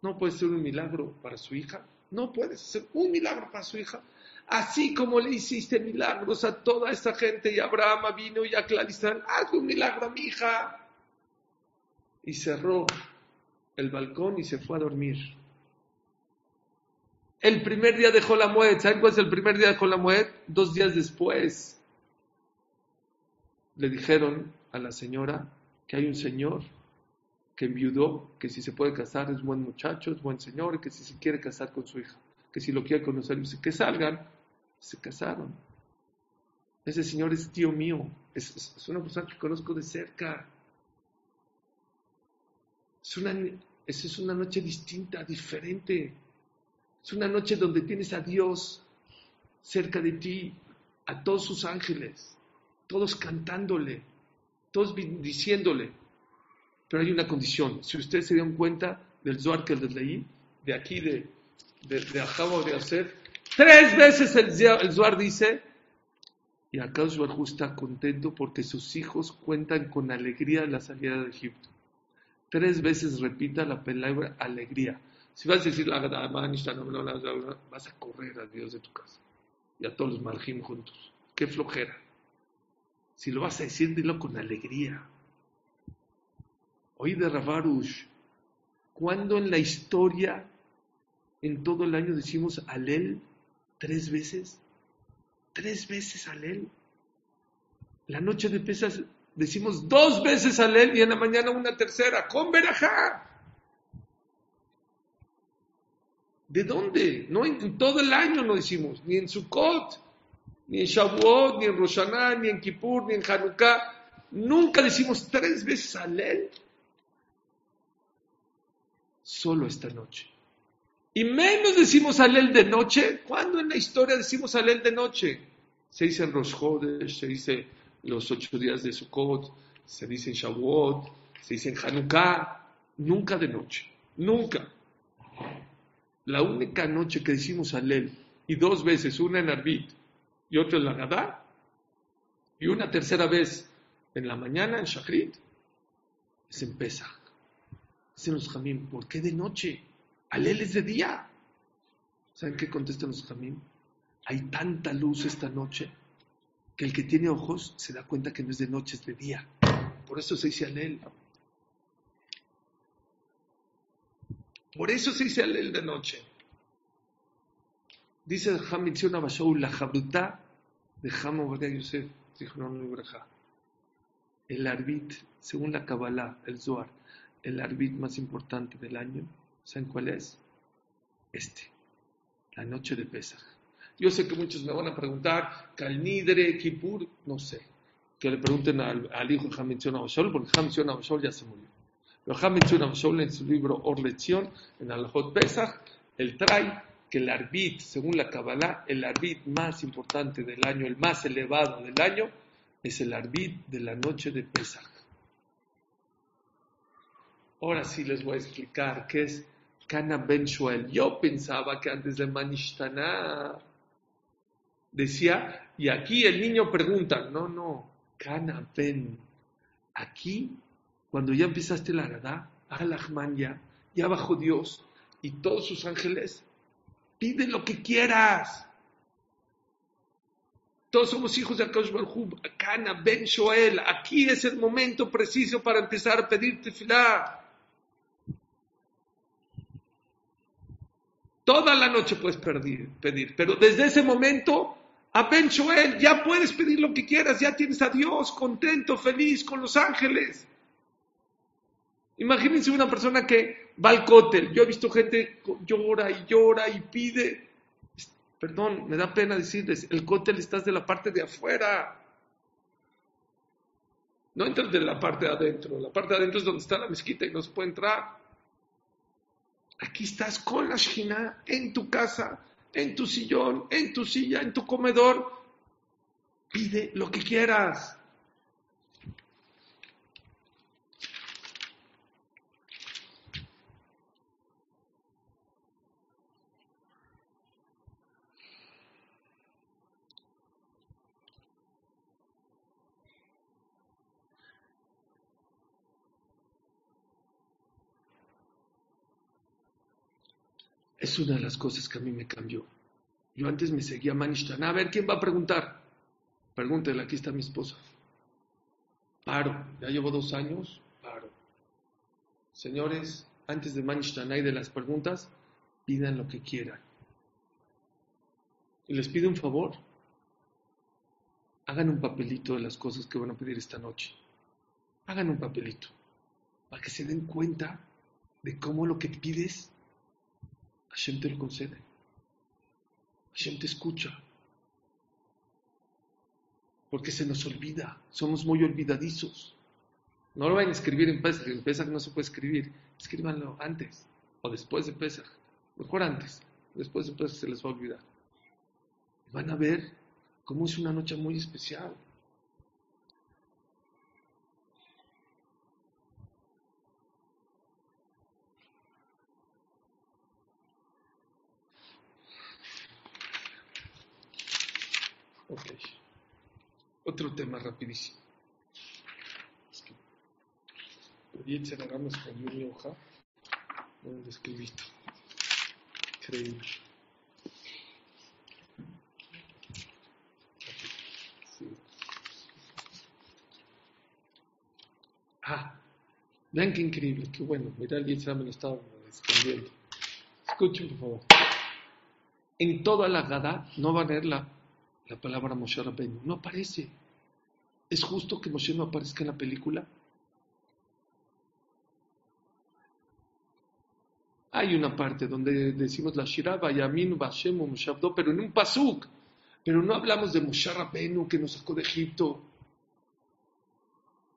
Speaker 1: no puede ser un milagro para su hija. No puede ser un milagro para su hija. Así como le hiciste milagros a toda esta gente y Abraham vino y a Claristán, haz un milagro a mi hija. Y cerró el balcón y se fue a dormir. El primer día dejó la muerte. ¿Saben cuál es el primer día de la muerte? Dos días después le dijeron a la señora que hay un señor que enviudó, que si se puede casar es buen muchacho, es buen señor, que si se quiere casar con su hija, que si lo quiere conocer, que salgan, se casaron. Ese señor es tío mío, es, una persona que conozco de cerca. Es una, es una noche distinta, diferente. Es una noche donde tienes a Dios cerca de ti, a todos sus ángeles, todos cantándole, todos diciéndole, pero hay una condición. Si ustedes se dieron cuenta del Zohar que les leí, de aquí, de, de, de Acabo de hacer, tres veces el, el dice, y acá Zohar está contento porque sus hijos cuentan con alegría la salida de Egipto. Tres veces repita la palabra alegría. Si vas a decir vas a correr a Dios de tu casa y a todos los marjim juntos. Qué flojera. Si lo vas a decir, dilo con alegría. Oye de Ravarush, ¿cuándo en la historia, en todo el año decimos Alel tres veces? Tres veces Alel. La noche de pesas decimos dos veces Alel y en la mañana una tercera, con Berajá. ¿De dónde? No en, todo el año no decimos, ni en Sukkot, ni en Shavuot, ni en Rosh ni en Kippur, ni en Hanukkah. Nunca decimos tres veces Alel solo esta noche. Y menos decimos Alel de noche. ¿Cuándo en la historia decimos Alel de noche? Se dice en Rosh se dice los ocho días de Sukkot, se dice en Shavuot, se dice en Hanukkah. Nunca de noche. Nunca. La única noche que decimos Alel, y dos veces, una en Arbit y otra en la Gadá, y una tercera vez en la mañana en Shachrit, es en Pesach. Dicen los jamín, ¿por qué de noche? Alel es de día. ¿Saben qué contestan los jamín? Hay tanta luz esta noche que el que tiene ojos se da cuenta que no es de noche, es de día. Por eso se dice Alel. Por eso se dice Alel de noche. Dice Hamilton Abashaul, la jabrutá de Hamo Yosef, dijo El arbit, según la Kabbalah, el Zohar, el arbit más importante del año, ¿saben cuál es? Este, la noche de Pesach. Yo sé que muchos me van a preguntar, Kalnidre, Kippur, no sé. Que le pregunten al, hijo de Hamilton Abashaul, porque Hamilton Abashaul ya se murió. Pero Hamilton Abashaul en su libro Or Lección, en Alajot Pesach, él trae que el arbit, según la Kabbalah, el arbit más importante del año, el más elevado del año, es el arbit de la noche de Pesach. Ahora sí les voy a explicar qué es Kana Ben Shuel. Yo pensaba que antes de Manishtana decía, y aquí el niño pregunta, no, no, Kana Ben. Aquí, cuando ya empezaste la Radá, Alahman ya, ya bajó Dios y todos sus ángeles Pide lo que quieras. Todos somos hijos de Akash Barhub, Akana, Ben Shoel. Aquí es el momento preciso para empezar a pedir tefilá. Toda la noche puedes pedir, pedir, pero desde ese momento a Ben Shoel ya puedes pedir lo que quieras, ya tienes a Dios contento, feliz con los ángeles. Imagínense una persona que va al cótel. Yo he visto gente llora y llora y pide. Perdón, me da pena decirles, el cótel estás de la parte de afuera. No entras de la parte de adentro. La parte de adentro es donde está la mezquita y no se puede entrar. Aquí estás con la shina en tu casa, en tu sillón, en tu silla, en tu comedor. Pide lo que quieras. Es una de las cosas que a mí me cambió. Yo antes me seguía Manishtan. A ver, ¿quién va a preguntar? Pregúntele, aquí está mi esposa. Paro, ya llevo dos años, paro. Señores, antes de Manishtan y de las preguntas, pidan lo que quieran. Y les pido un favor. Hagan un papelito de las cosas que van a pedir esta noche. Hagan un papelito para que se den cuenta de cómo lo que pides Hashem te lo concede. Hashem te escucha. Porque se nos olvida. Somos muy olvidadizos. No lo vayan a escribir en Pesach. En Pesach no se puede escribir. Escríbanlo antes o después de Pesach. Mejor antes. Después de Pesach se les va a olvidar. Van a ver cómo es una noche muy especial. Ok. Otro tema rapidísimo. Es que pedí hagamos con mi hoja donde escribí. Increíble. Ah, vean qué increíble, qué bueno. Mira, el me lo estaba escondiendo. Escuchen, por favor. En toda la Gada no va a leer la la palabra Moshe Rabbeinu. No aparece. ¿Es justo que Moshe no aparezca en la película? Hay una parte donde decimos la Shiraba, Yamin, Bashem, Moshavdo, pero en un pasuk. Pero no hablamos de Moshe Rabbeinu que nos sacó de Egipto.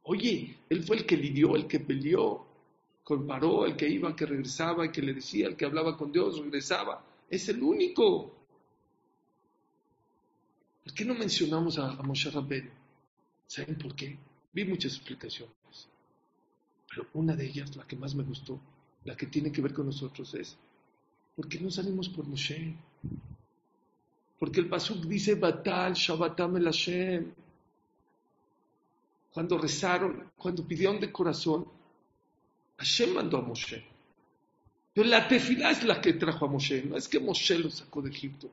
Speaker 1: Oye, él fue el que lidió, el que peleó, comparó, el que iba, el que regresaba, el que le decía, el que hablaba con Dios, regresaba. Es el único. ¿Por qué no mencionamos a, Moshe Rabbeinu? ¿Saben por qué? Vi muchas explicaciones. Pero una de ellas, la que más me gustó, la que tiene que ver con nosotros es, ¿por qué no salimos por Moshe? Porque el Pasuk dice, Batal Shabbatam el Hashem. Cuando rezaron, cuando pidieron de corazón, Hashem mandó a Moshe. Pero la tefilá es la que trajo a Moshe, no es que Moshe lo sacó de Egipto.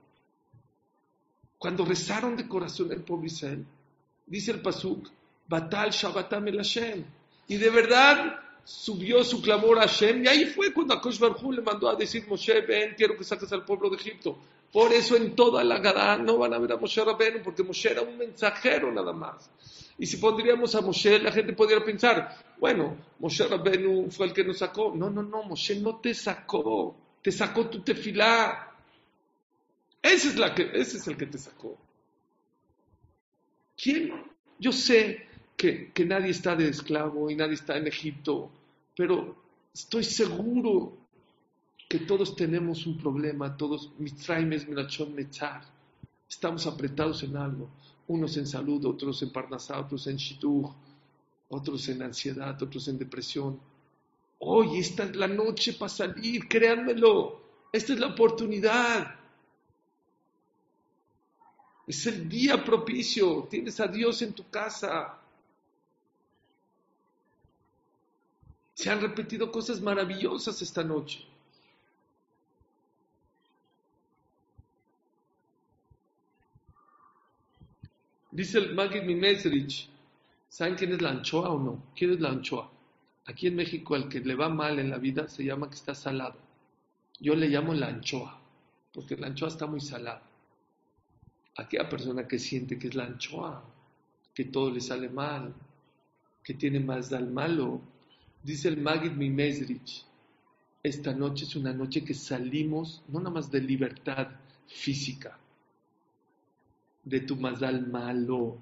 Speaker 1: Cuando rezaron de corazón el pobre Israel, dice el Pasuk, Batal Shabbatam el Hashem. Y de verdad subió su clamor a Hashem. Y ahí fue cuando Akosh Barjú le mandó a decir, Moshe, ven, quiero que saques al pueblo de Egipto. Por eso en toda la Gadá no van a ver a Moshe Rabenu, porque Moshe era un mensajero nada más. Y si pondríamos a Moshe, la gente podría pensar, bueno, Moshe Rabenu fue el que nos sacó. No, no, no, Moshe no te sacó, te sacó tu tefilá. Ese es, la que, el que te sacó. ¿Quién? Yo sé que, nadie está de esclavo y nadie está en Egipto, pero estoy seguro que todos tenemos un problema, todos, estamos apretados en algo, unos en salud, otros en parnasá, otros en shituj, otros en ansiedad, otros en depresión. Hoy, esta es la noche para salir, créanmelo, esta es la oportunidad. Es el día propicio, tienes a Dios en tu casa. Se han repetido cosas maravillosas esta noche. Dice el Magid Mimesrich, ¿saben quién es la anchoa o no? ¿Quién es la anchoa? Aquí en México, al que le va mal en la vida se llama que está salado. Yo le llamo la anchoa, porque la anchoa está muy salada. Aquella persona que siente que es la anchoa, que todo le sale mal, que tiene más del malo, dice el Magid Mimesrich, esta noche es una noche que salimos no nada más de libertad física, de tu mazal malo,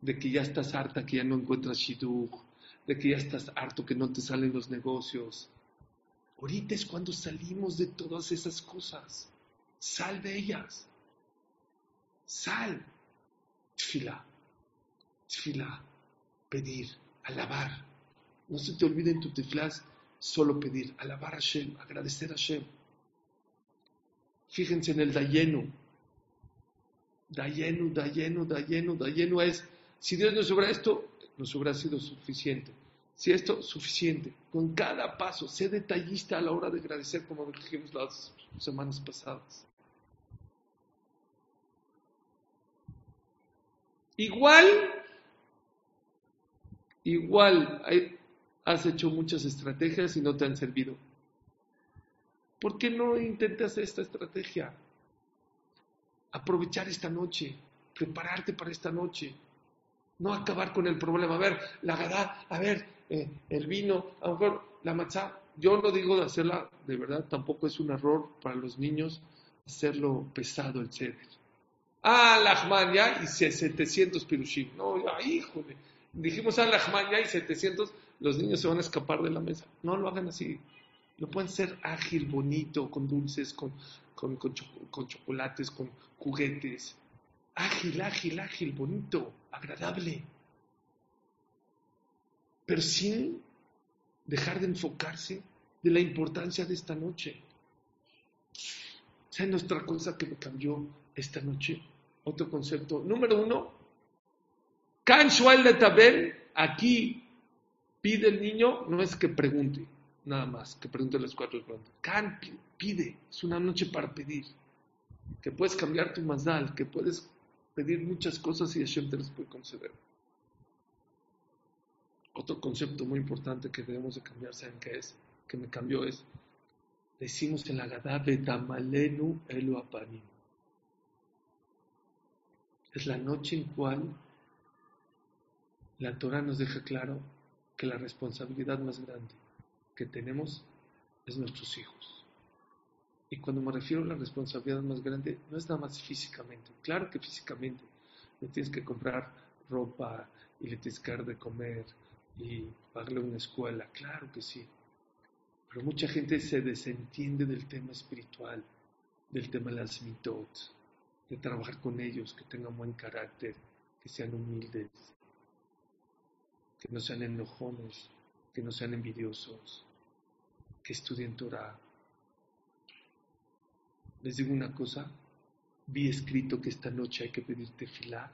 Speaker 1: de que ya estás harta que ya no encuentras shidduch, de que ya estás harto que no te salen los negocios. Ahorita es cuando salimos de todas esas cosas. Sal de ellas. Sal. Tfila. Tfila. Pedir. Alabar. No se te olvide en tu teflas solo pedir. Alabar a Hashem. Agradecer a Hashem. Fíjense en el Dayenu da lleno, da lleno, da lleno, da lleno es, si Dios nos hubiera esto, nos hubiera sido suficiente. Si esto, suficiente. Con cada paso, sé detallista a la hora de agradecer, como dijimos las semanas pasadas. Igual, igual, has hecho muchas estrategias y no te han servido. ¿Por qué no intentas esta estrategia? aprovechar esta noche, prepararte para esta noche, no acabar con el problema. A ver, la gada, a ver, eh, el vino, a lo mejor la matzá. Yo no digo de hacerla, de verdad, tampoco es un error para los niños hacerlo pesado el ceder. Ah, la ya y 700 pirushim. No, híjole. Dijimos, ah, la ya y 700, los niños se van a escapar de la mesa. No lo hagan así. Lo pueden ser ágil, bonito, con dulces, con, con, chocolates, con juguetes. Ágil, ágil, ágil, bonito, agradable. Pero sin dejar de enfocarse de la importancia de esta noche. ¿Saben otra cosa que me cambió esta noche? Otro concepto. Número uno, Can de Tabel, aquí pide el niño, no es que pregunte, nada más, que pregunte las cuatro preguntas. Can pide, es una noche para pedir. Que puedes cambiar tu mazal, que puedes pedir muchas cosas y Hashem te las puede conceder. Otro concepto muy importante que debemos de cambiar, ¿saben qué es? Que me cambió es, decimos en la Gadá, Betamalenu. Es la noche en cual la Torah nos deja claro que la responsabilidad más grande que tenemos es nuestros hijos. Y cuando me refiero a la responsabilidad más grande, no es nada más físicamente. Claro que físicamente le tienes que comprar ropa y le tienes que dar de comer y pagarle una escuela. Claro que sí. Pero mucha gente se desentiende del tema espiritual, del tema de las mitot, de trabajar con ellos, que tengan buen carácter, que sean humildes, que no sean enojones, que no sean envidiosos, que estudien Torah. Les digo una cosa, vi escrito que esta noche hay que pedirte filá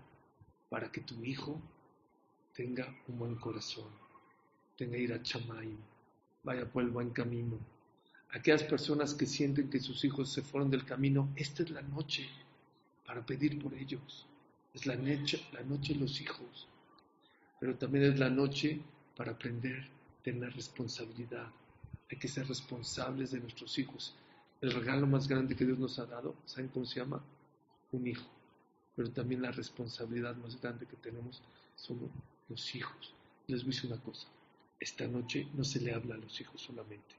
Speaker 1: para que tu hijo tenga un buen corazón, tenga ir a Chamay, vaya por el buen camino. Aquellas personas que sienten que sus hijos se fueron del camino, esta es la noche. Para pedir por ellos. Es la noche, la noche de los hijos, pero también es la noche para aprender a tener responsabilidad. Hay que ser responsables de nuestros hijos. El regalo más grande que Dios nos ha dado, ¿saben cómo se llama? Un hijo. Pero también la responsabilidad más grande que tenemos son los hijos. Les voy a decir una cosa. Esta noche no se le habla a los hijos solamente.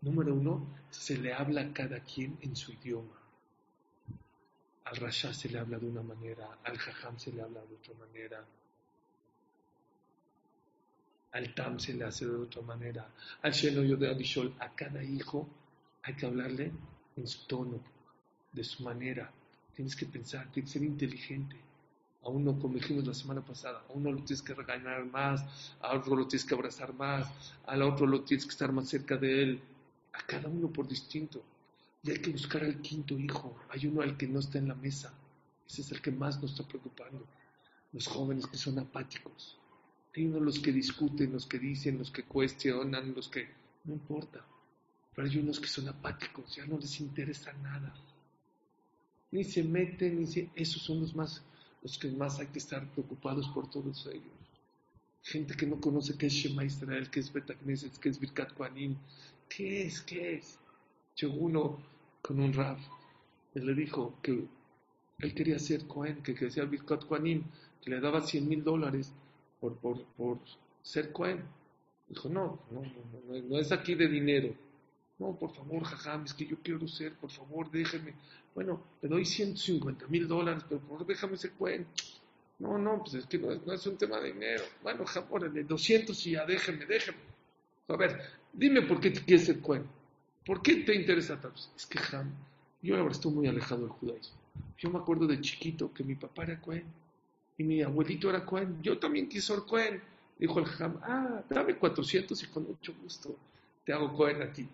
Speaker 1: Número uno, se le habla a cada quien en su idioma. Al Rasha se le habla de una manera, al Jajam se le habla de otra manera, al Tam se le hace de otra manera, al Shenoyo de Abishol, a cada hijo hay que hablarle en su tono, de su manera. Tienes que pensar, tienes que ser inteligente. A uno, como dijimos la semana pasada, a uno lo tienes que regañar más, a otro lo tienes que abrazar más, al otro lo tienes que estar más cerca de él. A cada uno por distinto. Y hay que buscar al quinto hijo. Hay uno al que no está en la mesa. Ese es el que más nos está preocupando. Los jóvenes que son apáticos. Hay unos los que discuten, los que dicen, los que cuestionan, los que... No importa. Pero hay unos que son apáticos, ya no les interesa nada. Ni se meten, ni se... Esos son los más, los que más hay que estar preocupados por todos ellos. Gente que no conoce qué es Shema Israel, qué es Betagneset, qué es Birkat Koanim. ¿Qué es? ¿Qué es? Llegó uno con un rab. Él le dijo que él quería ser Cohen, que quería ser Birkat que le daba 100 mil dólares por, por, por, ser Cohen. Dijo, no, no, no, no, es aquí de dinero. No, por favor, jajam, es que yo quiero ser, por favor, déjeme. Bueno, le doy 150 mil dólares, pero por favor, déjame ser Cohen. No, no, pues es que no es, un tema de dinero. Bueno, órale, 200 y ya, déjeme, déjeme. A ver, dime por qué te quieres ser Cohen. ¿Por qué te interesa tanto? Es que, Jam, yo ahora estoy muy alejado del judaísmo. Yo me acuerdo de chiquito que mi papá era Cohen y mi abuelito era Cohen. Yo también quiso ser Cohen. Dijo el Jam, ah, dame 400 y con mucho gusto te hago Cohen aquí.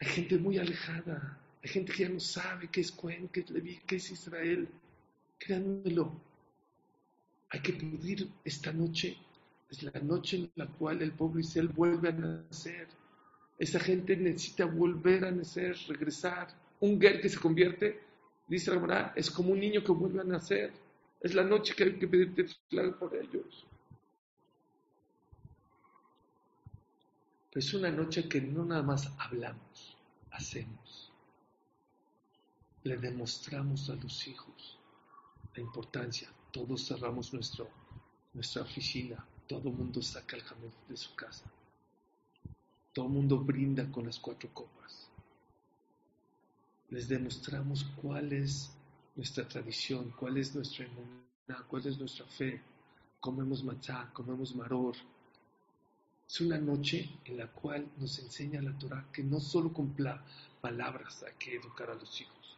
Speaker 1: Hay gente muy alejada. Hay gente que ya no sabe qué es Cohen, qué es Leví, qué es Israel. Créanmelo. Hay que pedir esta noche. Es la noche en la cual el pobre Israel vuelve a nacer. Esa gente necesita volver a nacer, regresar. Un ger que se convierte, dice verdad, es como un niño que vuelve a nacer. Es la noche que hay que pedirte por ellos. es una noche que no nada más hablamos, hacemos. Le demostramos a los hijos la importancia. Todos cerramos nuestro, nuestra oficina, todo mundo saca el jamón de su casa. Todo mundo brinda con las cuatro copas. Les demostramos cuál es nuestra tradición, cuál es nuestra inmunidad, cuál es nuestra fe. Comemos matzá, comemos maror, es una noche en la cual nos enseña la Torah que no solo con palabras hay que educar a los hijos.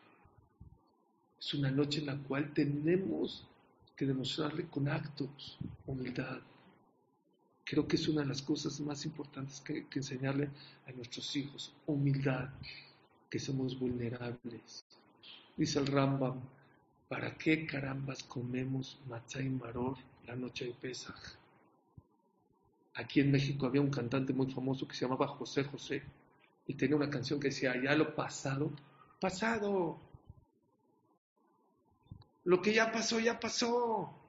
Speaker 1: Es una noche en la cual tenemos que demostrarle con actos humildad. Creo que es una de las cosas más importantes que, que enseñarle a nuestros hijos. Humildad, que somos vulnerables. Dice el Rambam, ¿para qué carambas comemos matzah y maror la noche de Pesach? Aquí en México había un cantante muy famoso que se llamaba José José y tenía una canción que decía, ya lo pasado, pasado. Lo que ya pasó, ya pasó.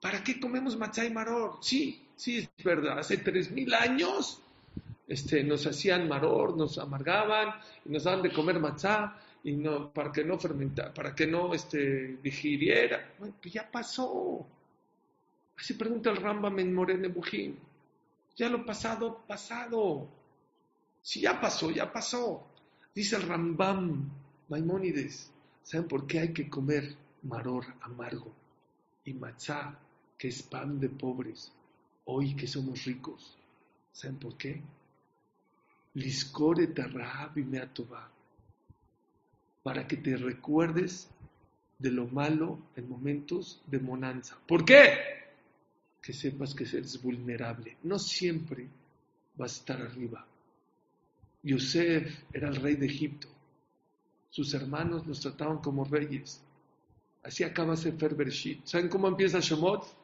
Speaker 1: ¿Para qué comemos matzá y maror? Sí, sí, es verdad. Hace tres mil años este, nos hacían maror, nos amargaban y nos daban de comer matzá y no, para que no fermentara, para que no este, digiriera. Bueno, pues ya pasó. Así pregunta el Rambam en Morene Bujín. Ya lo pasado, pasado. Si ya pasó, ya pasó. Dice el Rambam, Maimónides, ¿saben por qué hay que comer maror amargo y matzá, que es pan de pobres, hoy que somos ricos? ¿Saben por qué? Liscore y meatoba, para que te recuerdes de lo malo en momentos de monanza. ¿Por qué? que sepas que eres vulnerable. No siempre vas a estar arriba. Yosef era el rey de Egipto. Sus hermanos los trataban como reyes. Así acaba Sefer Bereshit. ¿Saben cómo empieza Shemot?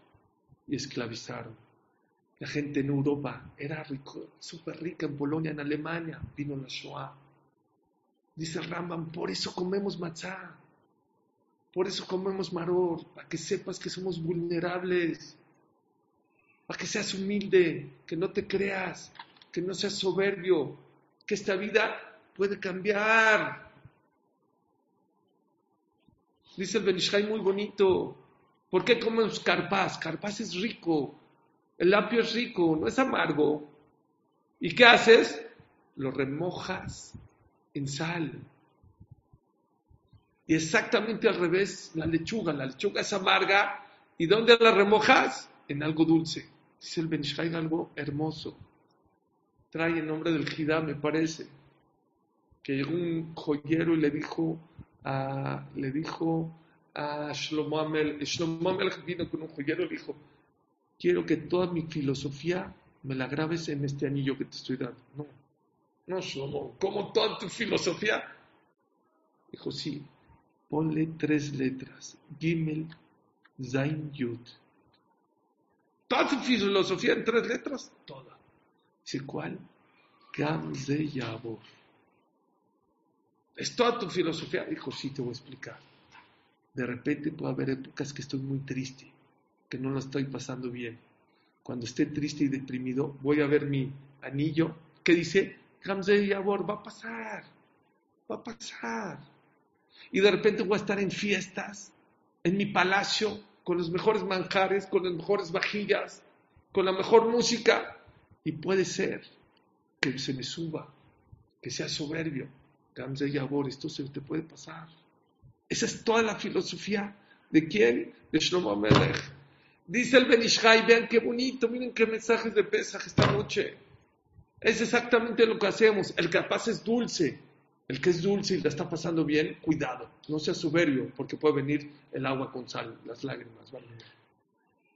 Speaker 1: Y esclavizaron. La gente en Europa era súper rica en Polonia, en Alemania. Vino la Shoah. Dice Rambam, por eso comemos matzá. Por eso comemos maror, para que sepas que somos vulnerables, para que seas humilde, que no te creas, que no seas soberbio, que esta vida puede cambiar. Dice el Benishai muy bonito. ¿Por qué comemos carpaz? Carpaz es rico. El apio es rico, no es amargo. ¿Y qué haces? Lo remojas en sal. Y exactamente al revés, la lechuga. La lechuga es amarga. ¿Y dónde la remojas? En algo dulce. Dice el Benishai algo hermoso. Trae el nombre del Jidá, me parece. Que llegó un joyero y le dijo a, le dijo a Shlomo Amel, Shlomo Amel vino con un joyero y dijo, quiero que toda mi filosofía me la grabes en este anillo que te estoy dando. No, no Shlomo, ¿cómo toda tu filosofía? Dijo, sí, ponle tres letras, Gimel, Zain, Yud. ¿Toda tu filosofía en tres letras? Toda. Dice, ¿cuál? Gamze Yabor. ¿Es toda tu filosofía? Dijo, sí, te voy a explicar. De repente puede haber épocas que estoy muy triste, que no lo estoy pasando bien. Cuando esté triste y deprimido, voy a ver mi anillo que dice, Gamze Yabor, va a pasar, va a pasar. Y de repente voy a estar en fiestas, en mi palacio, con los mejores manjares, con las mejores vajillas, con la mejor música. Y puede ser que se me suba, que sea soberbio. Gamze Yabor, esto se te puede pasar. Esa es toda la filosofía. ¿De quién? De Shlomo Amelech. Dice el Benishai, vean qué bonito, miren qué mensajes de Pesaj esta noche. Es exactamente lo que hacemos. El capaz es dulce. El que es dulce y la está pasando bien, cuidado, no sea soberbio, porque puede venir el agua con sal, las lágrimas.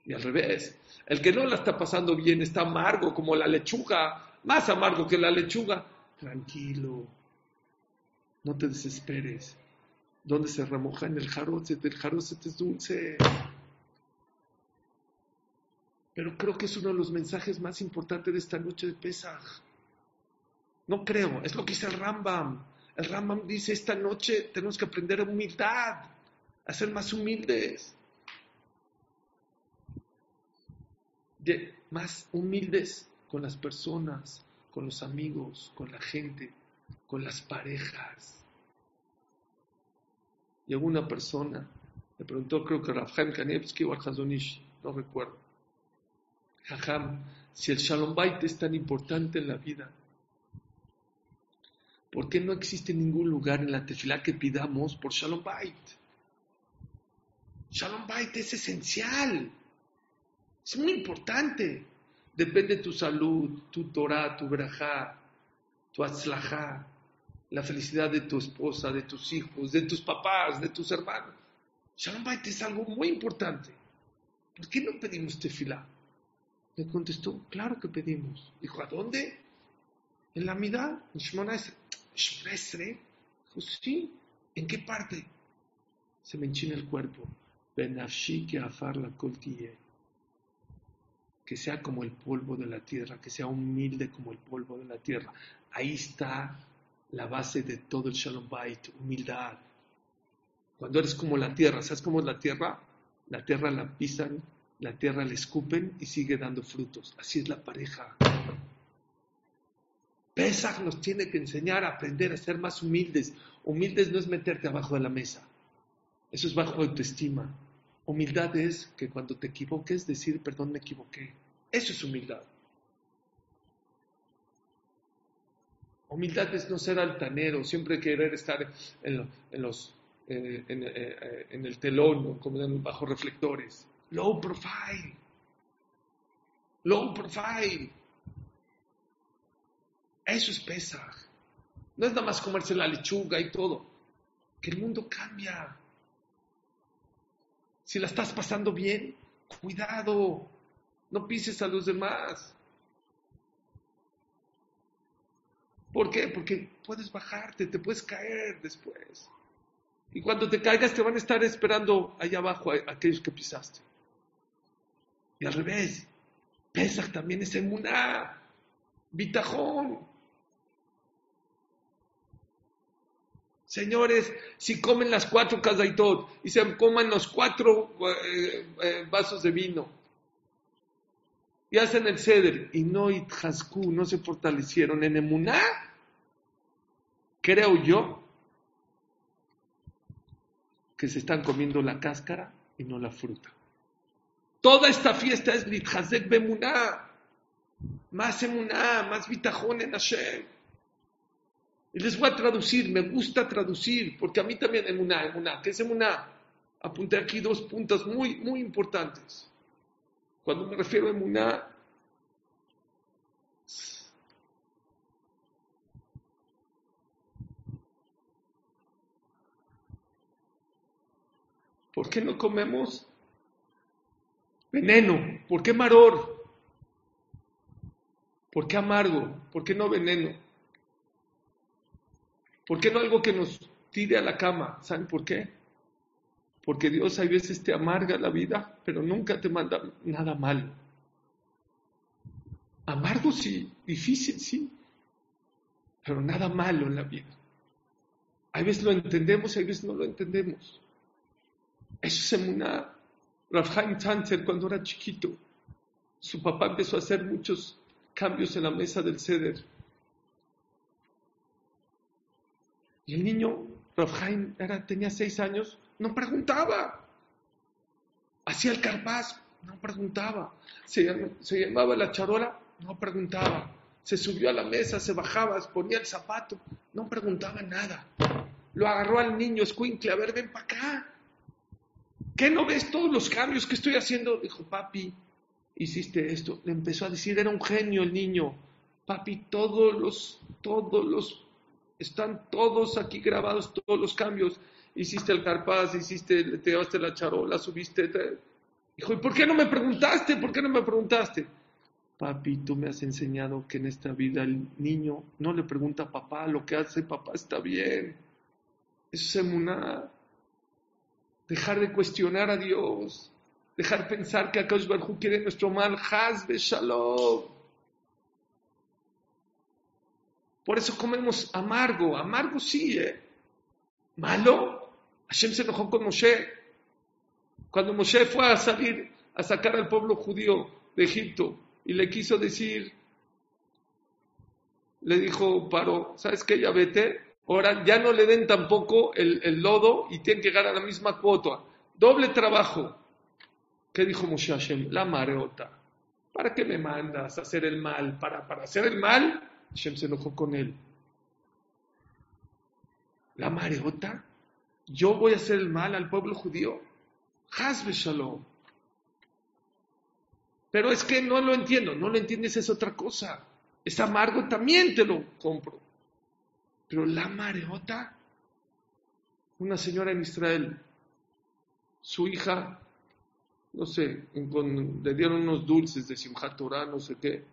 Speaker 1: Y al revés, el que no la está pasando bien está amargo como la lechuga, más amargo que la lechuga. Tranquilo, no te desesperes. Donde se remoja en el jarocet, el jarocet es dulce. Pero creo que es uno de los mensajes más importantes de esta noche de Pesaj. No creo, es lo que dice el Rambam. El Rambam dice, esta noche tenemos que aprender humildad, a ser más humildes. Más humildes con las personas, con los amigos, con la gente, con las parejas. Llegó una persona, le preguntó, creo que Rafael Kanevsky o Hazonish, no recuerdo. Jajam, si el Shalom Bait es tan importante en la vida, ¿Por qué no existe ningún lugar en la tefilá que pidamos por Shalom Bait? Shalom Bait es esencial. Es muy importante. Depende de tu salud, tu Torah, tu brajá, tu atzlajá, la felicidad de tu esposa, de tus hijos, de tus papás, de tus hermanos. Shalom Bait es algo muy importante. ¿Por qué no pedimos tefilá? Le contestó, claro que pedimos. Dijo, ¿a dónde? En la mitad, en Shresre, sí, ¿en qué parte? Se me enchina el cuerpo. Que sea como el polvo de la tierra, que sea humilde como el polvo de la tierra. Ahí está la base de todo el Shalom Bait, humildad. Cuando eres como la tierra, ¿sabes cómo es la tierra? La tierra la pisan, la tierra la escupen y sigue dando frutos. Así es la pareja. Pesach nos tiene que enseñar a aprender a ser más humildes. Humildes no es meterte abajo de la mesa. Eso es bajo autoestima. Humildad es que cuando te equivoques, decir, perdón, me equivoqué. Eso es humildad. Humildad es no ser altanero, siempre querer estar en, los, eh, eh, en, el telón, como bajo reflectores. Low profile. Low profile. Eso es Pesaj. No es nada más comerse la lechuga y todo. Que el mundo cambia. Si la estás pasando bien, cuidado. No pises a los demás. ¿Por qué? Porque puedes bajarte, te puedes caer después. Y cuando te caigas te van a estar esperando allá abajo aquellos que pisaste. Y al revés, Pesach también es emuná, bitajón. Señores, si comen las cuatro kazaitot y se coman los cuatro eh, eh, vasos de vino y hacen el ceder y no itjasku, no se fortalecieron en emuná, creo yo que se están comiendo la cáscara y no la fruta. Toda esta fiesta es litjazek bemuná, más emuná, más bitajón en Hashem. Y les voy a traducir, me gusta traducir, porque a mí también emuná, emuná, ¿qué es emuná? Apunté aquí dos puntas muy, muy importantes. Cuando me refiero a emuná, ¿por qué no comemos veneno? ¿Por qué maror? ¿Por qué amargo? ¿Por qué no veneno? ¿Por qué no algo que nos tire a la cama? ¿Saben por qué? Porque Dios a veces te amarga la vida, pero nunca te manda nada malo. Amargo sí, difícil sí, pero nada malo en la vida. A veces lo entendemos a veces no lo entendemos. Eso es una Rafhaim Tanter cuando era chiquito. Su papá empezó a hacer muchos cambios en la mesa del ceder Y el niño, Rav tenía seis años, no preguntaba. Hacía el carpaz, no preguntaba. Se, se llamaba la charola, no preguntaba. Se subió a la mesa, se bajaba, ponía el zapato, no preguntaba nada. Lo agarró al niño, escuincle, a ver, ven para acá. ¿Qué no ves todos los cambios que estoy haciendo? Dijo, papi, hiciste esto. Le empezó a decir, era un genio el niño. Papi, todos los, todos los están todos aquí grabados, todos los cambios. Hiciste el carpaz, hiciste, te llevaste la charola, subiste. Dijo, ¿y por qué no me preguntaste? ¿Por qué no me preguntaste? Papi, tú me has enseñado que en esta vida el niño no le pregunta a papá, lo que hace papá está bien. Eso es emuná. Dejar de cuestionar a Dios. Dejar pensar que Akash Barhu quiere nuestro mal. Hazbe Shalom. Por eso comemos amargo. Amargo sí, ¿eh? Malo. Hashem se enojó con Moshe. Cuando Moshe fue a salir a sacar al pueblo judío de Egipto y le quiso decir, le dijo Paro, ¿sabes qué? Ya vete. Ahora ya no le den tampoco el, lodo y tienen que llegar a la misma cuota. Doble trabajo. ¿Qué dijo Moshe Hashem? La mareota. ¿Para qué me mandas a hacer el mal? ¿Para, para hacer el mal? Hashem se enojó con él. La mareota, yo voy a hacer el mal al pueblo judío. Hasbe Shalom. Pero es que no lo entiendo, no lo entiendes, es otra cosa. Es amargo, también te lo compro. Pero la mareota, una señora en Israel, su hija, no sé, le dieron unos dulces de Simchat Torah, no sé qué,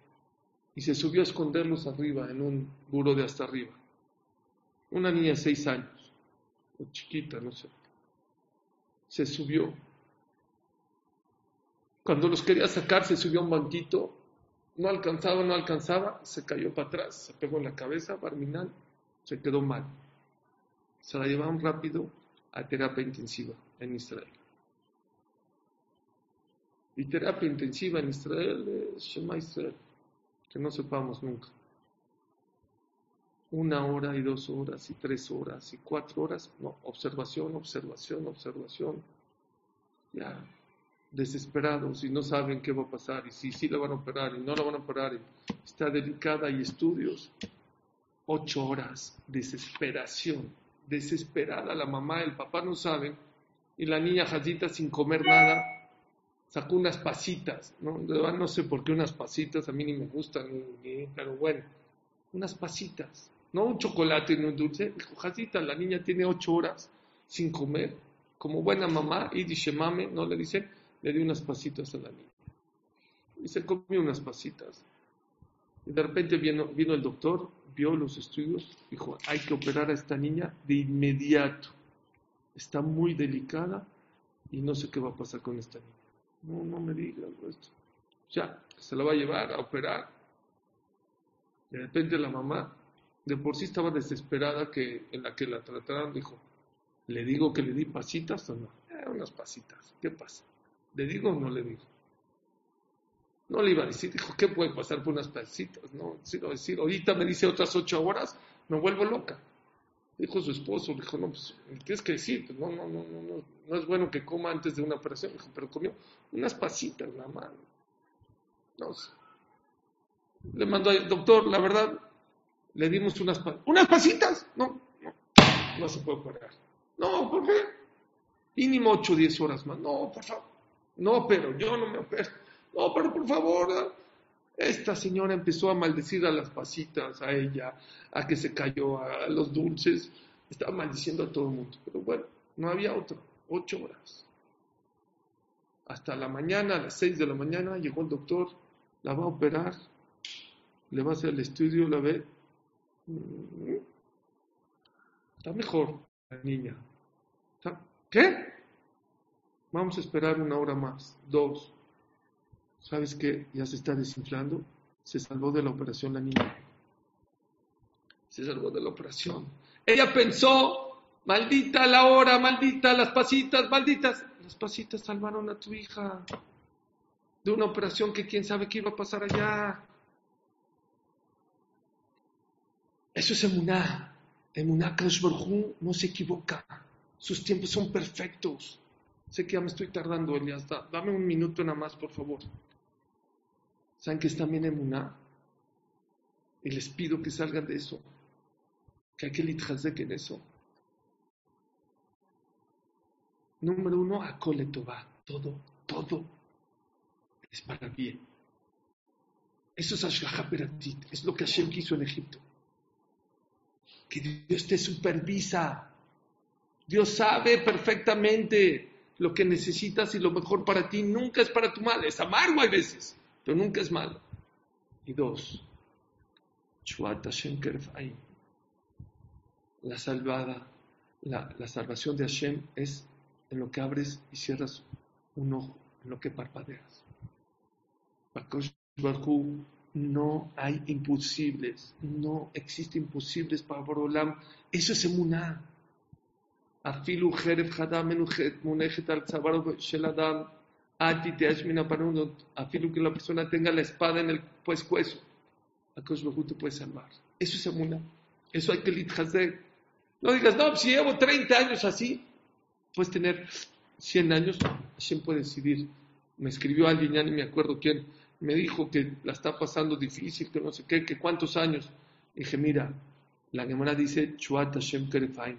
Speaker 1: y se subió a esconderlos arriba, en un buro de hasta arriba. Una niña de seis años, o chiquita, no sé. Se subió. Cuando los quería sacar, se subió a un banquito. No alcanzaba, no alcanzaba, se cayó para atrás, se pegó en la cabeza, barminal, se quedó mal. Se la llevaron rápido a terapia intensiva en Israel. Y terapia intensiva en Israel es Shema Israel que no sepamos nunca. Una hora y dos horas y tres horas y cuatro horas, no, observación, observación, observación. Ya, desesperados y no saben qué va a pasar y si sí la van a operar y no la van a operar. está delicada y estudios. Ocho horas, desesperación, desesperada. La mamá, el papá no saben y la niña jazita sin comer nada sacó unas pasitas, ¿no? No sé por qué unas pasitas, a mí ni me gustan, pero bueno, unas pasitas, no un chocolate ni un dulce. Dijo, Jacita, la niña tiene ocho horas sin comer, como buena mamá, y dice, mame, no le dice, le dio unas pasitas a la niña. Y se comió unas pasitas. Y de repente vino el doctor, vio los estudios, dijo, hay que operar a esta niña de inmediato. Está muy delicada y no sé qué va a pasar con esta niña. No, no me digas esto. Ya, se la va a llevar a operar. De repente la mamá de por sí estaba desesperada que en la que la trataron, dijo, ¿le digo que le di pasitas o no? Eh, unas pasitas, ¿qué pasa? ¿Le digo o no le digo? No le iba a decir, dijo, ¿qué puede pasar por unas pasitas? No, sino decir, ahorita me dice otras ocho horas, me vuelvo loca. Dijo su esposo, dijo, no, pues, tienes que decir, no, no, no, no, no, no es bueno que coma antes de una operación. Dijo, pero comió unas pasitas nada más. No sé. Le mandó al doctor, la verdad, le dimos unas unas pasitas. No, no, no se puede operar. No, ¿por qué? Mínimo 8 o 10 horas más. No, por favor. No, pero yo no me opero. No, pero por favor. Esta señora empezó a maldecir a las pasitas, a ella, a que se cayó, a los dulces. Estaba maldiciendo a todo el mundo. Pero bueno, no había otro. Ocho horas. Hasta la mañana, a las 6 de la mañana, llegó el doctor, la va a operar, le va a hacer el estudio, la ve, Está mejor la niña. ¿Qué? Vamos a esperar una hora más, dos. ¿Sabes qué? Ya se está desinflando. Se salvó de la operación la niña. Se salvó de la operación. Ella pensó, maldita la hora, maldita las pasitas, malditas. Las pasitas salvaron a tu hija de una operación que quién sabe qué iba a pasar allá. Eso es emuná. Emuná Kaush no se equivoca. Sus tiempos son perfectos. Sé que ya me estoy tardando, Elias. dame un minuto nada más, por favor. ¿Saben que es también emuná? Y les pido que salgan de eso. Que hay que litrazek en eso. Número uno, va. Todo, todo es para bien. Eso es Ashgaha Peratit. Es lo que Hashem quiso en Egipto que Dios te supervisa. Dios sabe perfectamente lo que necesitas y lo mejor para ti nunca es para tu mal. Es amargo a veces, pero nunca es malo. Y dos, la salvada, la, salvación de Hashem es en lo que abres y cierras un ojo, en lo que parpadeas no hay imposibles, no existe imposibles para Borolam. Eso es emuná. Afilu jeref hadam munejet al ati afilu que la persona tenga la espada en el pescuezo. Acosh te puede salvar. Eso es emuná. Eso hay que lithazer. No digas, no, si llevo 30 años así, puedes tener 100 años, Hashem puede decidir. Me escribió alguien, ya ni me acuerdo quién, me dijo que la está pasando difícil, que no sé qué, que cuántos años. dije, mira, la Gemara dice, Chuat Hashem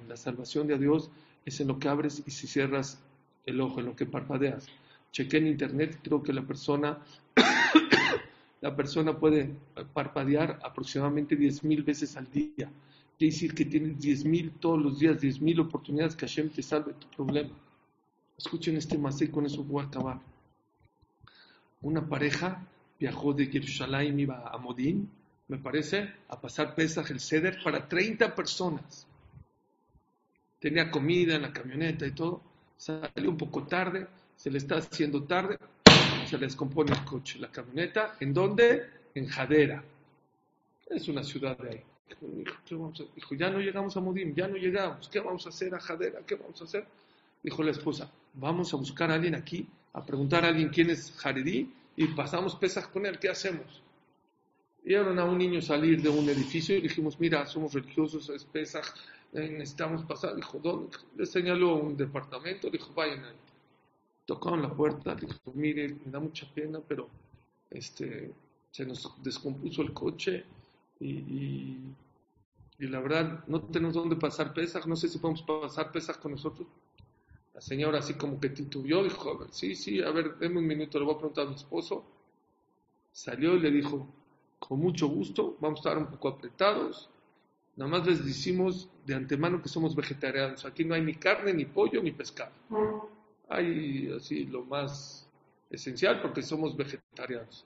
Speaker 1: la salvación de Dios es en lo que abres y si cierras el ojo, en lo que parpadeas. Chequé en internet, creo que la persona, la persona puede parpadear aproximadamente 10.000 veces al día. Quiere decir que tienes 10.000 todos los días, 10.000 oportunidades que Hashem te salve tu problema. Escuchen este más y con eso voy a acabar una pareja viajó de Jerusalén, iba a Modín, me parece, a pasar Pesach el Ceder para 30 personas. Tenía comida en la camioneta y todo. Salió un poco tarde, se le está haciendo tarde, se le descompone el coche, la camioneta. ¿En dónde? En Jadera. Es una ciudad de ahí. Dijo, ya no llegamos a Modín, ya no llegamos. ¿Qué vamos a hacer a Jadera? ¿Qué vamos a hacer? Dijo la esposa, vamos a buscar a alguien aquí a preguntar a alguien quién es Jaredí y pasamos pesas con él, ¿qué hacemos? Vieron a un niño salir de un edificio y dijimos, mira, somos religiosos, es pesaj, eh, necesitamos pasar. Dijo, ¿dónde? Le señaló un departamento, dijo, vayan ahí. Tocaron la puerta, dijo, mire, me da mucha pena, pero este, se nos descompuso el coche y, y, la verdad no tenemos dónde pasar pesas, no sé si podemos pasar pesas con nosotros. La señora así como que titubeó, dijo, a ver, sí, sí, a ver, denme un minuto, le voy a preguntar a mi esposo. Salió y le dijo, con mucho gusto, vamos a estar un poco apretados. Nada más les decimos de antemano que somos vegetarianos. Aquí no hay ni carne, ni pollo, ni pescado. Hay así lo más esencial porque somos vegetarianos.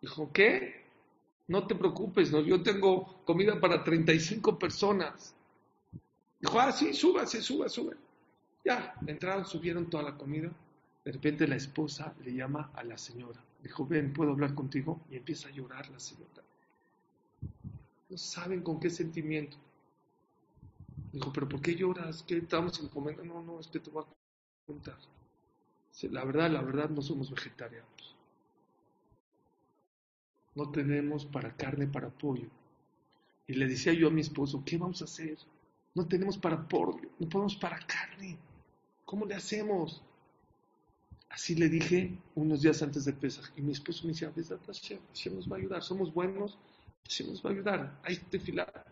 Speaker 1: Dijo, ¿qué? No te preocupes, ¿no? yo tengo comida para 35 personas. Dijo, ah, sí, súbase, suba, sube. Ya, entraron, subieron toda la comida. De repente la esposa le llama a la señora. Dijo, ven, ¿puedo hablar contigo? Y empieza a llorar la señora. No saben con qué sentimiento. Dijo, pero ¿por qué lloras? ¿Qué estamos en comer? No, no, es que te voy a. La verdad, la verdad, no somos vegetarianos. No tenemos para carne, para pollo. Y le decía yo a mi esposo, ¿qué vamos a hacer? No tenemos para pollo, no podemos para carne. ¿Cómo le hacemos? Así le dije unos días antes de Pesach. Y mi esposo me decía, Hashem, Hashem nos va a ayudar. Somos buenos, Hashem nos va a ayudar. Ahí te filar.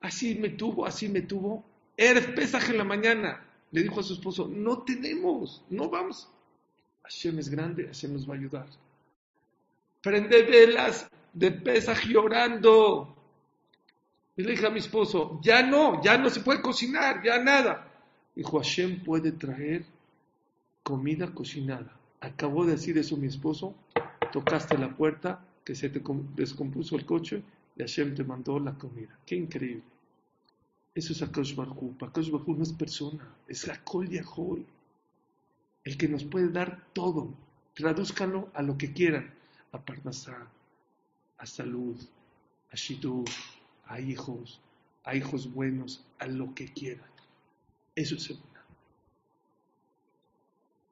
Speaker 1: Así me tuvo, así me tuvo. Eres Pesach en la mañana. Le dijo a su esposo, no tenemos, no vamos. Hashem es grande, Hashem nos va a ayudar. Prende velas de Pesach llorando. Y le dije a mi esposo, ya no, ya no se puede cocinar, ya nada. Dijo, Hashem puede traer comida cocinada. Acabó de decir eso mi esposo, tocaste la puerta, que se te descompuso el coche y Hashem te mandó la comida. Qué increíble. Eso es Akash Barhu. Akash Barhu no es persona, es Hakol Yahol. El que nos puede dar todo. Tradúzcanlo a lo que quieran. A Parnasá, a salud, a Shidur, a hijos, a hijos buenos, a lo que quieran. Eso es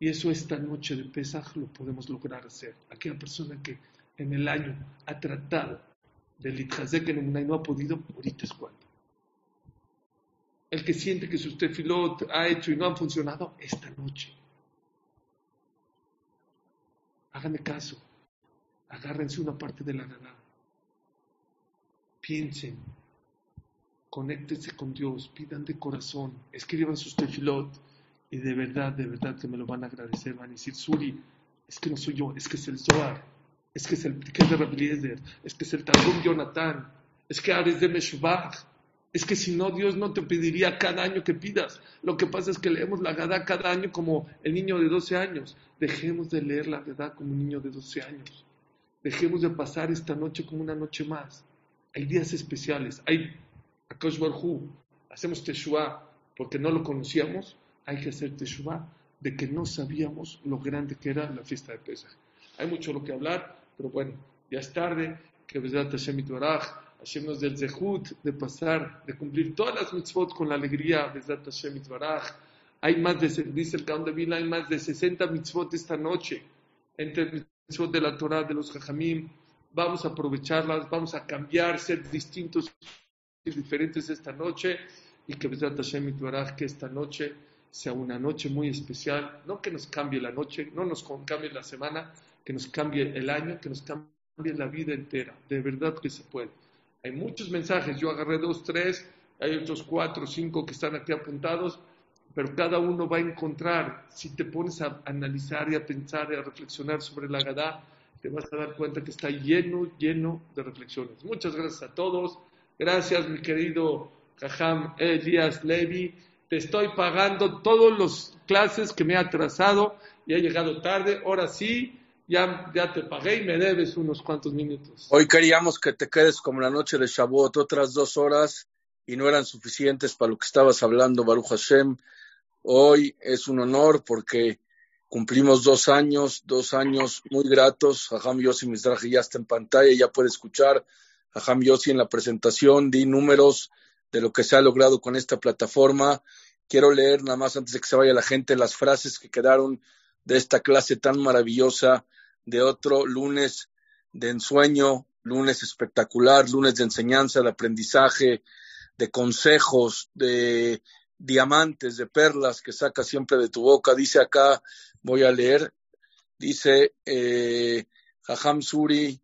Speaker 1: y eso esta noche de Pesaj lo podemos lograr hacer. Aquella persona que en el año ha tratado del Itchazek en y no ha podido, ahorita es. El que siente que su tefilot ha hecho y no han funcionado, esta noche. Háganme caso. Agárrense una parte de la nada. Piensen. Conéctense con Dios. Pidan de corazón. Escriban sus tefilot y de verdad, de verdad que me lo van a agradecer, van a decir, Suri, es que no soy yo, es que es el Zohar, es que es el que es de Rabbi es que es el Targum Jonathan, es que Ares de Meshubach, es que si no, Dios no te pediría cada año que pidas. Lo que pasa es que leemos la Gadá cada año como el niño de 12 años. Dejemos de leer la Gadá como un niño de 12 años. Dejemos de pasar esta noche como una noche más. Hay días especiales. Hay Akash Barhu. Hacemos Teshua porque no lo conocíamos hay que hacer teshuva de que no sabíamos lo grande que era la fiesta de Pesach. Hay mucho lo que hablar, pero bueno, ya es tarde, que Besat Hashem Itbaraj, Hashem nos del zehut de pasar, de cumplir todas las mitzvot con la alegría, Besat Hashem Itbaraj. Hay más de, dice el Kaon de Vila, hay más de 60 mitzvot esta noche, entre mitzvot de la Torah, de los Jajamim, vamos a aprovecharlas, vamos a cambiar, ser distintos y diferentes esta noche, y que Besat Hashem que esta noche sea una noche muy especial, no que nos cambie la noche, no nos cambie la semana, que nos cambie el año, que nos cambie la vida entera. De verdad que se puede. Hay muchos mensajes, yo agarré dos, tres, hay otros cuatro, cinco que están aquí apuntados, pero cada uno va a encontrar, si te pones a analizar y a pensar y a reflexionar sobre la Gadá, te vas a dar cuenta que está lleno, lleno de reflexiones. Muchas gracias a todos. Gracias, mi querido Cajam Elías Levi te estoy pagando todas las clases que me he atrasado y he llegado tarde, ahora sí, ya, ya te pagué y me debes unos cuantos minutos.
Speaker 2: Hoy queríamos que te quedes como la noche de Shavuot, otras dos horas, y no eran suficientes para lo que estabas hablando, Baruch Hashem. Hoy es un honor porque cumplimos dos años, dos años muy gratos. Jajam Yossi Mizrahi ya está en pantalla, ya puede escuchar. Jajam Yossi en la presentación, di números de lo que se ha logrado con esta plataforma. Quiero leer nada más antes de que se vaya la gente las frases que quedaron de esta clase tan maravillosa de otro lunes de ensueño, lunes espectacular, lunes de enseñanza, de aprendizaje, de consejos, de diamantes, de perlas que saca siempre de tu boca. Dice acá, voy a leer, dice eh, Suri,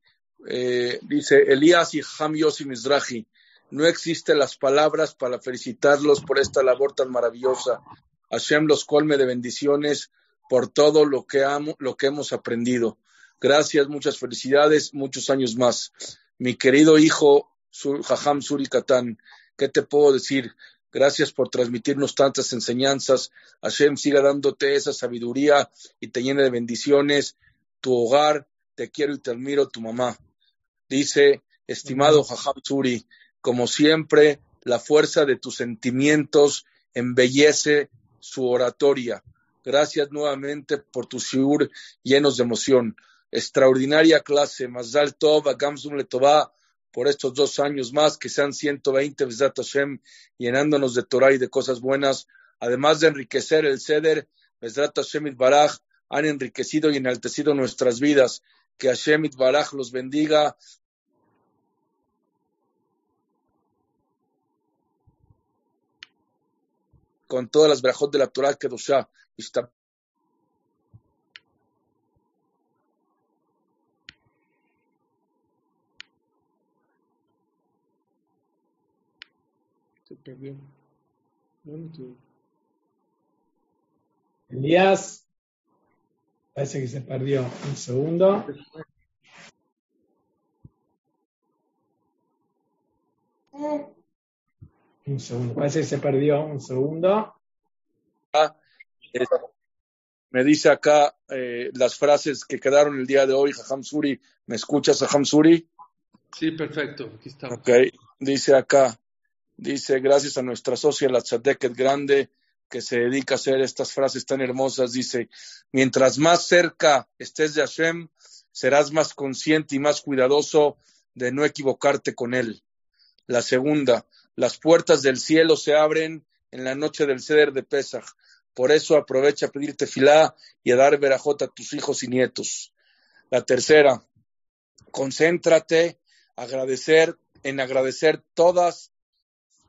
Speaker 2: eh, dice Elías y Jajam Yossi Mizrahi, no existen las palabras para felicitarlos por esta labor tan maravillosa. Hashem los colme de bendiciones por todo lo que, amo, lo que hemos aprendido. Gracias, muchas felicidades, muchos años más. Mi querido hijo Jajam Suri Katán, ¿qué te puedo decir? Gracias por transmitirnos tantas enseñanzas. Hashem siga dándote esa sabiduría y te llene de bendiciones. Tu hogar, te quiero y te admiro, tu mamá. Dice, estimado Jajam Suri, como siempre, la fuerza de tus sentimientos embellece su oratoria. Gracias nuevamente por tu shiur llenos de emoción. Extraordinaria clase. Mazal Tov, Agamsum Letová, por estos dos años más, que sean 120 Besat Hashem, llenándonos de Torah y de cosas buenas, además de enriquecer el Seder, Besat Hashem Baraj, han enriquecido y enaltecido nuestras vidas. Que Hashem Baraj los bendiga. Con todas las brajot de la Torah que
Speaker 3: perdió. Elías, parece que se perdió. Un segundo. Un segundo, parece que se perdió. Un segundo.
Speaker 2: Ah, me dice acá eh, las frases que quedaron el día de hoy, Jajam Suri. ¿Me escuchas, Jajam Suri?
Speaker 1: Sí, perfecto. Aquí estamos.
Speaker 2: Ok, dice acá. Dice, gracias a nuestra socia, la Tzadeket Grande, que se dedica a hacer estas frases tan hermosas. Dice, mientras más cerca estés de Hashem, serás más consciente y más cuidadoso de no equivocarte con él. La segunda, las puertas del cielo se abren en la noche del ceder de Pesach. Por eso aprovecha a pedirte filá y a dar verajot a tus hijos y nietos. La tercera, concéntrate agradecer, en agradecer todas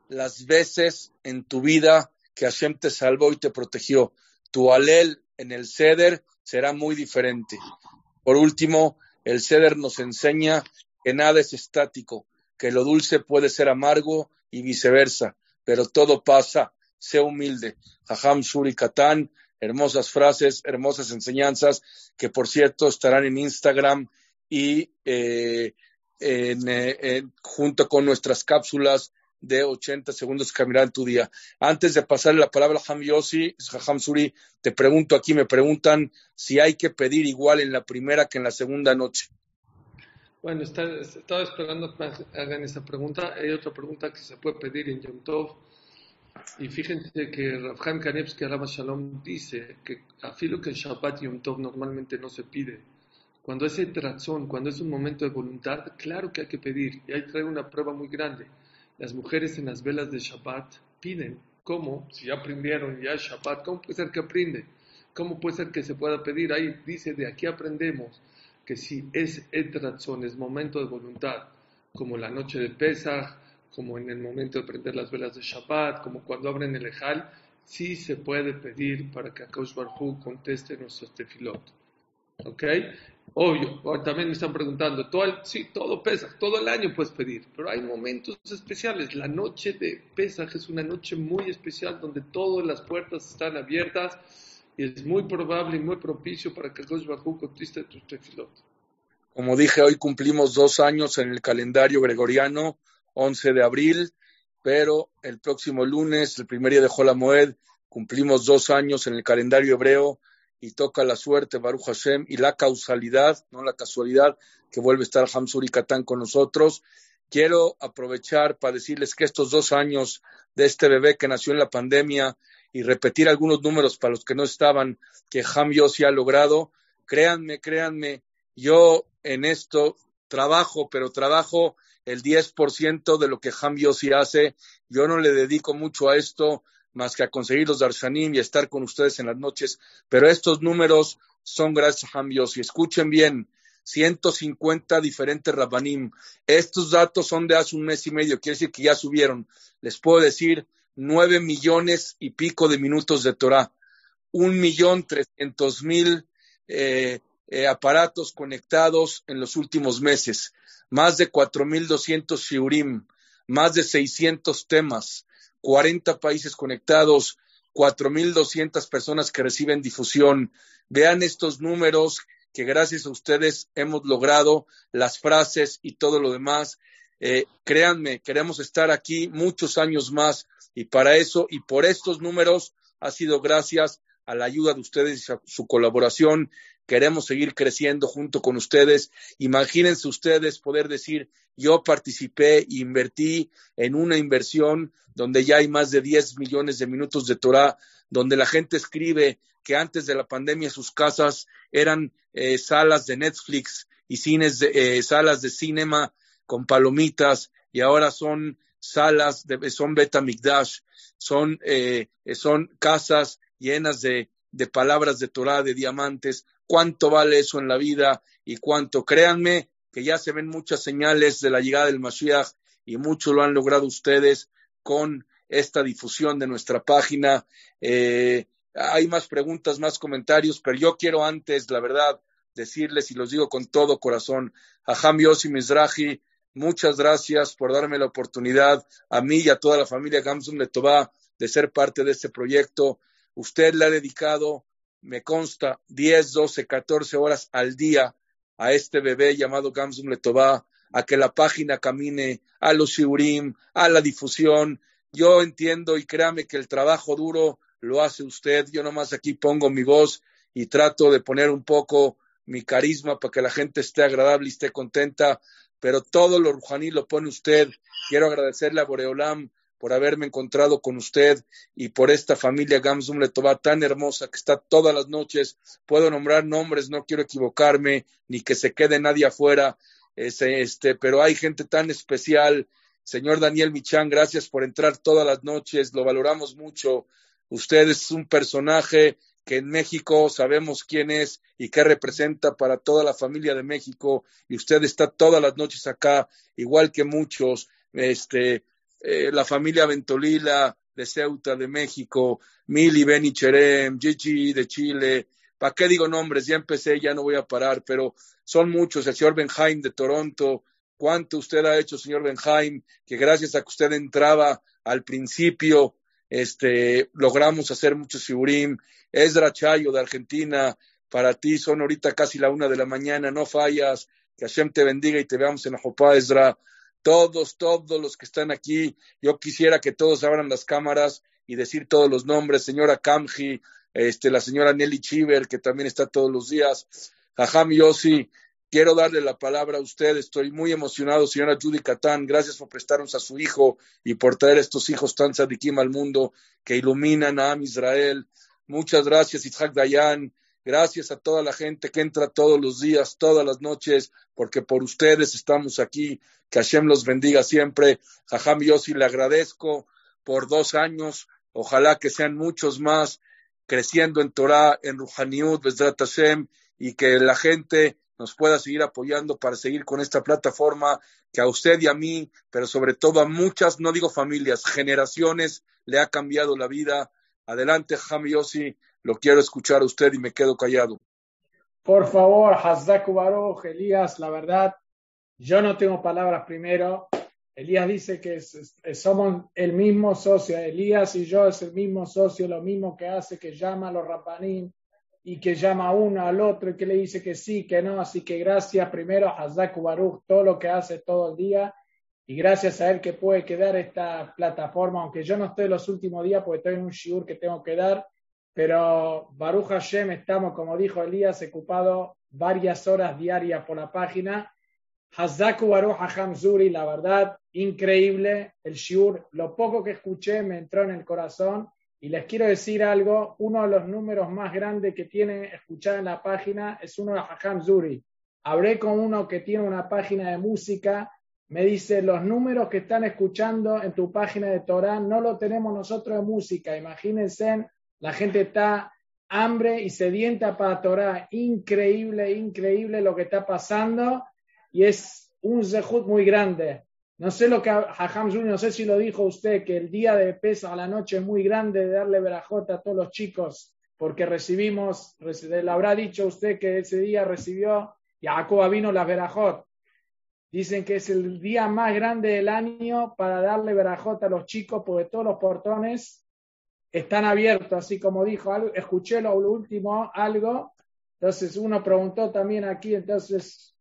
Speaker 2: las veces en tu vida que Hashem te salvó y te protegió. Tu alel en el ceder será muy diferente. Por último, el ceder nos enseña que nada es estático, que lo dulce puede ser amargo y viceversa, pero todo pasa. Sé humilde. Jajam Shuri Katan, hermosas frases, hermosas enseñanzas, que por cierto estarán en Instagram y eh, eh, junto con nuestras cápsulas de 80 segundos que en tu día. Antes de pasarle la palabra a Ham Yossi, Ham Suri, te pregunto aquí, me preguntan si hay que pedir igual en la primera que en la segunda noche.
Speaker 1: Bueno, estaba esperando que hagan esa pregunta. Hay otra pregunta que se puede pedir en Yom Tov. Y fíjense que Rafhan Kanevsky Alama Shalom dice que a filo que Shabbat Yom Tov normalmente no se pide. Cuando es razón, cuando es un momento de voluntad, claro que hay que pedir. Y ahí trae una prueba muy grande las mujeres en las velas de Shabbat piden. ¿Cómo? Si ya aprendieron ya Shabbat, ¿cómo puede ser que aprende? ¿Cómo puede ser que se pueda pedir? Ahí dice, de aquí aprendemos que si es etrazón, es momento de voluntad, como la noche de Pesach, como en el momento de prender las velas de Shabbat, como cuando abren el Ejal, sí se puede pedir para que Akash Barhu conteste nuestros tefilot. ¿Ok? Obvio, también me están preguntando, todo sí, todo Pesaj, todo el año puedes pedir, pero hay momentos especiales. La noche de Pesaj es una noche muy especial donde todas las puertas están abiertas y es muy probable y muy propicio para que Dios Bajú conteste tu tefilot.
Speaker 2: Como dije, hoy cumplimos dos años en el calendario gregoriano, 11 de abril, pero el próximo lunes, el primer día de Jolamoed, cumplimos dos años en el calendario hebreo y toca la suerte, Baruch Hashem, y la causalidad, no la casualidad, que vuelve a estar Hamzur y Katán con nosotros. Quiero aprovechar para decirles que estos dos años de este bebé que nació en la pandemia y repetir algunos números para los que no estaban, que Ham Yossi ha logrado, créanme, créanme, yo en esto trabajo, pero trabajo el 10% de lo que Ham Yossi hace. Yo no le dedico mucho a esto, más que a conseguir los darshanim y estar con ustedes en las noches. Pero estos números son gracias a Dios. Y escuchen bien, 150 diferentes rabanim. Estos datos son de hace un mes y medio, quiere decir que ya subieron. Les puedo decir nueve millones y pico de minutos de Torah, un millón trescientos mil eh, eh, aparatos conectados en los últimos meses, más de cuatro mil doscientos shiurim, más de seiscientos temas, 40 países conectados, 4.200 personas que reciben difusión. Vean estos números que gracias a ustedes hemos logrado, las frases y todo lo demás. Eh, créanme, queremos estar aquí muchos años más y para eso y por estos números ha sido gracias a la ayuda de ustedes y a su colaboración. Queremos seguir creciendo junto con ustedes. Imagínense ustedes poder decir, yo participé invertí en una inversión donde ya hay más de 10 millones de minutos de Torah, donde la gente escribe que antes de la pandemia sus casas eran eh, salas de Netflix y cines de, eh, salas de cinema con palomitas y ahora son salas, de, son betamigdash, son, eh, son casas llenas de, de palabras de Torah, de diamantes. ¿Cuánto vale eso en la vida? Y cuánto, créanme que ya se ven muchas señales de la llegada del Mashiach y mucho lo han logrado ustedes con esta difusión de nuestra página. Eh, hay más preguntas, más comentarios, pero yo quiero antes, la verdad, decirles y los digo con todo corazón, a Ham Yossi Mizrahi, muchas gracias por darme la oportunidad a mí y a toda la familia Gamsum Letová de ser parte de este proyecto. Usted le ha dedicado, me consta, 10, 12, 14 horas al día a este bebé llamado Gamsum Letová, a que la página camine, a los shiurim, a la difusión. Yo entiendo y créame que el trabajo duro lo hace usted. Yo nomás aquí pongo mi voz y trato de poner un poco mi carisma para que la gente esté agradable y esté contenta, pero todo lo rujaní lo pone usted. Quiero agradecerle a Boreolam por haberme encontrado con usted y por esta familia Gamsum Letová tan hermosa que está todas las noches. Puedo nombrar nombres, no quiero equivocarme, ni que se quede nadie afuera, este, pero hay gente tan especial. Señor Daniel Michán, gracias por entrar todas las noches, lo valoramos mucho. Usted es un personaje que en México sabemos quién es y qué representa para toda la familia de México, y usted está todas las noches acá, igual que muchos, este, eh, la familia Ventolila de Ceuta, de México, Mili Beni Cherem, Gigi de Chile, ¿para qué digo nombres? Ya empecé, ya no voy a parar, pero son muchos, el señor Benjaim de Toronto, cuánto usted ha hecho, señor Benjaim, que gracias a que usted entraba al principio, este, logramos hacer muchos figurín. Esdra Chayo de Argentina, para ti son ahorita casi la una de la mañana, no fallas, que Hashem te bendiga y te veamos en Ajopá, Esdra. Todos, todos los que están aquí, yo quisiera que todos abran las cámaras y decir todos los nombres, señora Kamji, este, la señora Nelly Chiver, que también está todos los días, Jajam Yossi, Quiero darle la palabra a usted. Estoy muy emocionado, señora Judy Catán. Gracias por prestarnos a su hijo y por traer estos hijos tan sadikim al mundo que iluminan a Israel. Muchas gracias, Isaac Dayan. Gracias a toda la gente que entra todos los días, todas las noches, porque por ustedes estamos aquí. Que Hashem los bendiga siempre. Jajam Yossi, le agradezco por dos años. Ojalá que sean muchos más creciendo en Torah, en Ruhaniut, Besdrat Hashem, y que la gente nos pueda seguir apoyando para seguir con esta plataforma que a usted y a mí, pero sobre todo a muchas, no digo familias, generaciones, le ha cambiado la vida. Adelante, Jami Yossi, lo quiero escuchar a usted y me quedo callado.
Speaker 3: Por favor, Hazdaku Baruch, Elías, la verdad, yo no tengo palabras primero. Elías dice que somos el mismo socio, Elías y yo es el mismo socio, lo mismo que hace, que llama a los rapanín, y que llama a uno al otro y que le dice que sí, que no. Así que gracias primero a Baruch, todo lo que hace todo el día. Y gracias a él que puede quedar esta plataforma, aunque yo no estoy los últimos días porque estoy en un shiur que tengo que dar. Pero Baruch Hashem, estamos, como dijo Elías, ocupados varias horas diarias por la página. Hazaku Baruch Hacham Zuri, la verdad, increíble el shiur. Lo poco que escuché me entró en el corazón y les quiero decir algo, uno de los números más grandes que tiene escuchar en la página es uno de Hajam Zuri. Hablé con uno que tiene una página de música, me dice, los números que están escuchando en tu página de Torah no lo tenemos nosotros de música. Imagínense, la gente está hambre y sedienta para Torah. Increíble, increíble lo que está pasando y es un zehut muy grande. No sé lo que Hajam no sé si lo dijo usted, que el día de pesa a la noche es muy grande de darle verajota a todos los chicos, porque recibimos, le habrá dicho usted que ese día recibió, Jacob vino la verajot. Dicen que es el día más grande del año para darle verajota a los chicos, porque todos los portones están abiertos, así como dijo, escuché lo último, algo. Entonces uno preguntó también aquí, entonces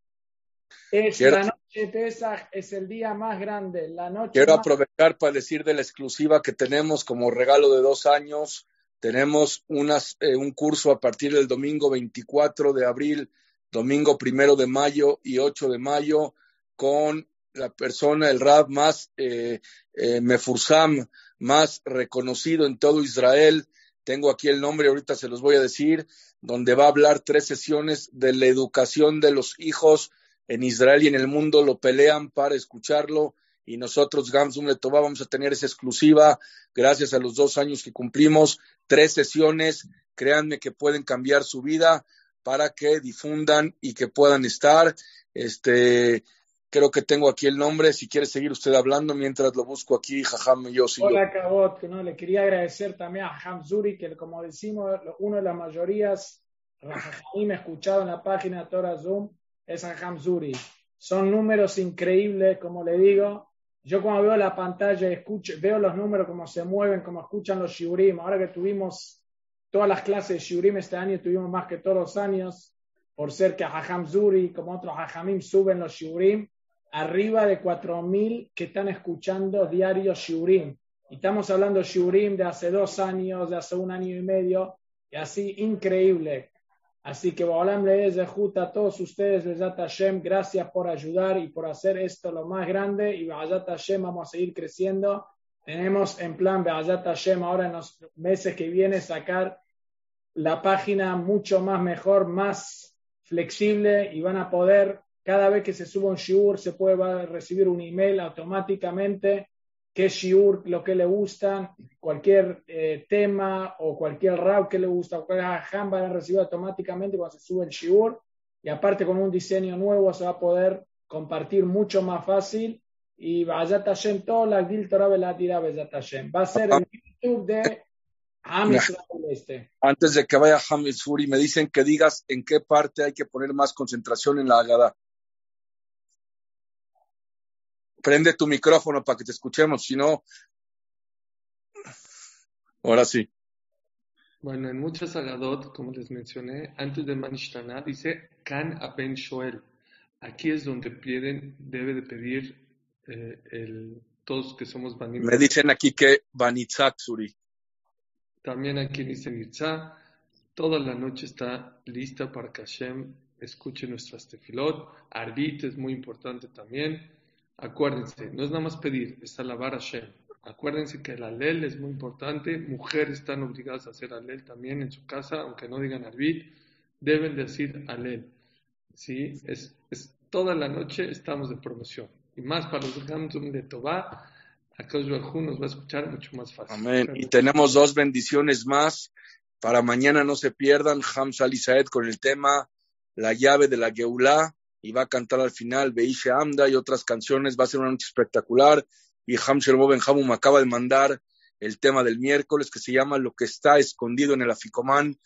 Speaker 3: es la noche Pesach es el día más grande. La noche
Speaker 2: Quiero aprovechar para decir de la exclusiva que tenemos como regalo de dos años. Tenemos unas, eh, un curso a partir del domingo 24 de abril, domingo primero de mayo y 8 de mayo con la persona, el rab más eh, eh, mefursam, más reconocido en todo Israel. Tengo aquí el nombre, ahorita se los voy a decir, donde va a hablar tres sesiones de la educación de los hijos en Israel y en el mundo lo pelean para escucharlo y nosotros, Gamsum Letová, vamos a tener esa exclusiva gracias a los dos años que cumplimos, tres sesiones, créanme que pueden cambiar su vida para que difundan y que puedan estar. Este, creo que tengo aquí el nombre, si quiere seguir usted hablando mientras lo busco aquí, Jajam yo
Speaker 3: Hola, Cabot, ¿no? le quería agradecer también a Ham Zuri, que como decimos, uno de las mayorías, me escuchado en la página Torah Zoom, es Ham Zuri. Son números increíbles, como le digo, yo cuando veo la pantalla, escucho, veo los números, cómo se mueven, cómo escuchan los shiurim. Ahora que tuvimos todas las clases de shiurim este año, tuvimos más que todos los años, por ser que Hajam Zuri, como otros Hajamim, suben los shiurim, arriba de 4.000 que están escuchando diario shiurim. Y estamos hablando de shiurim de hace dos años, de hace un año y medio, y así increíble. Así que Baolam le de a todos ustedes, Bezat Hashem, gracias por ayudar y por hacer esto lo más grande. Y Bezat Hashem, vamos a seguir creciendo. Tenemos en plan Bezat Hashem ahora en los meses que vienen sacar la página mucho más mejor, más flexible y van a poder, cada vez que se suba un shiur, se puede recibir un email automáticamente qué shiur, lo que le gusta, cualquier eh, tema o cualquier rap que le gusta, cualquier hajam van a recibir automáticamente cuando se sube el shiur y aparte con un diseño nuevo se va a poder compartir mucho más fácil y. Va a ser el YouTube de este.
Speaker 2: Antes de que vaya Hamis Furi, me dicen que digas en qué parte hay que poner más concentración en la Agada. Prende tu micrófono para que te escuchemos, si no, ahora sí.
Speaker 1: Bueno, en muchas agadot, como les mencioné, antes de Manishtana, dice Kan Aben Shoel. Aquí es donde piden, debe de pedir eh, el, todos que somos
Speaker 2: Banim. Me dicen aquí que Banitzak Suri.
Speaker 1: También aquí dice Nitza, toda la noche está lista para que Hashem escuche nuestras tefilot. Arbit es muy importante también. Acuérdense, no es nada más pedir, es alabar a Hashem. Acuérdense que el alel es muy importante. Mujeres están obligadas a hacer alel también en su casa, aunque no digan arbit, deben decir alel. ¿Sí? Es, toda la noche estamos de promoción. Y más para los Gamzum de Tobá, acá nos va a escuchar mucho más fácil.
Speaker 2: Amén. Y tenemos dos bendiciones más. Para mañana no se pierdan Hamza Saed con el tema La llave de la Geulá y va a cantar al final Beishe Amda y otras canciones. Va a ser una noche espectacular. Y Hamshel Boben Hamum acaba de mandar el tema del miércoles que se llama Lo que está escondido en el Aficomán.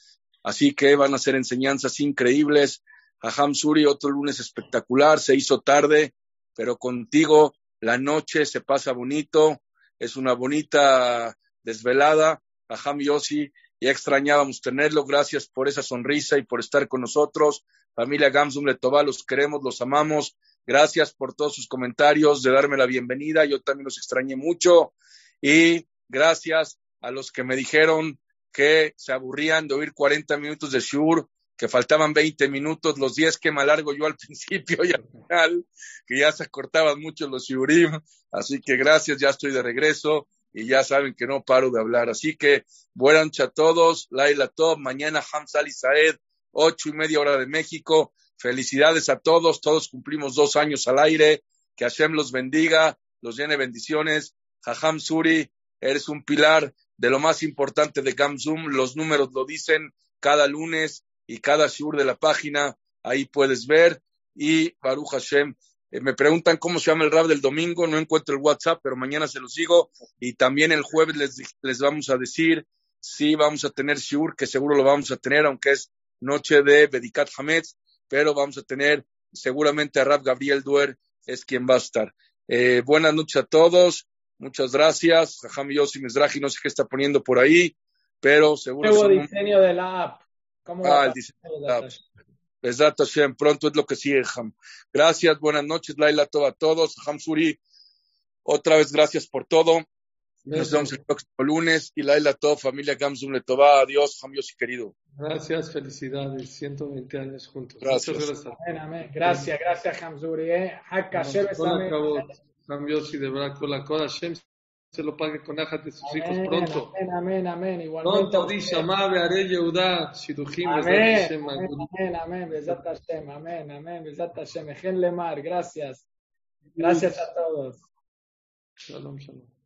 Speaker 2: Así que van a ser enseñanzas increíbles. A Hamsuri otro lunes espectacular. Se hizo tarde, pero contigo la noche se pasa bonito. Es una bonita desvelada. A Ham Yossi, ya extrañábamos tenerlo. Gracias por esa sonrisa y por estar con nosotros. Familia Gamsum Letová, los queremos, los amamos. Gracias por todos sus comentarios, de darme la bienvenida. Yo también los extrañé mucho. Y gracias a los que me dijeron que se aburrían de oír 40 minutos de Shur, que faltaban 20 minutos, los 10 que me alargo yo al principio y al final, que ya se cortaban mucho los Shurim. Así que gracias, ya estoy de regreso y ya saben que no paro de hablar. Así que buenas noches a todos. Laila Top, mañana Hamza Ali Saed ocho y media hora de México. Felicidades a todos, todos cumplimos dos años al aire. Que Hashem los bendiga, los llene bendiciones. Jajam Suri, eres un pilar de lo más importante de Gamzum. Los números lo dicen cada lunes y cada shur de la página. Ahí puedes ver. Y Baruch Hashem, eh, me preguntan cómo se llama el rap del domingo. No encuentro el WhatsApp, pero mañana se los digo. Y también el jueves les, les vamos a decir si vamos a tener shur, que seguro lo vamos a tener, aunque es noche de Bedikat Hametz, pero vamos a tener seguramente a Rab Gabriel Duer, es quien va a estar. Eh, buenas noches a todos, muchas gracias. Jajam Yossi Mizrahi, no sé qué está poniendo por ahí, pero seguro.
Speaker 3: Nuevo diseño de la app.
Speaker 2: ah, el diseño de la app. Pronto es lo que sigue, Jam. Gracias, buenas noches, Laila, a todos. Jam Suri, otra vez gracias por todo. Nos vemos el próximo lunes. Y Laila, todo familia Gamzum Letová. Adiós, Jamios y querido.
Speaker 1: Gracias, felicidades. 120 años juntos.
Speaker 2: Gracias.
Speaker 3: gracias. Gracias, gracias, Hamzuri. Eh. Hamzuri.
Speaker 1: Se lo pague con ajas de sus hijos pronto.
Speaker 3: Amén, amén, amén. Igualmente.
Speaker 1: Pronto, Are Yehuda, Shidujim,
Speaker 3: Amén, amén, amén, Besat Hashem, amén, amén, Hashem, Lemar, gracias. Gracias a todos.
Speaker 1: Shalom, shalom.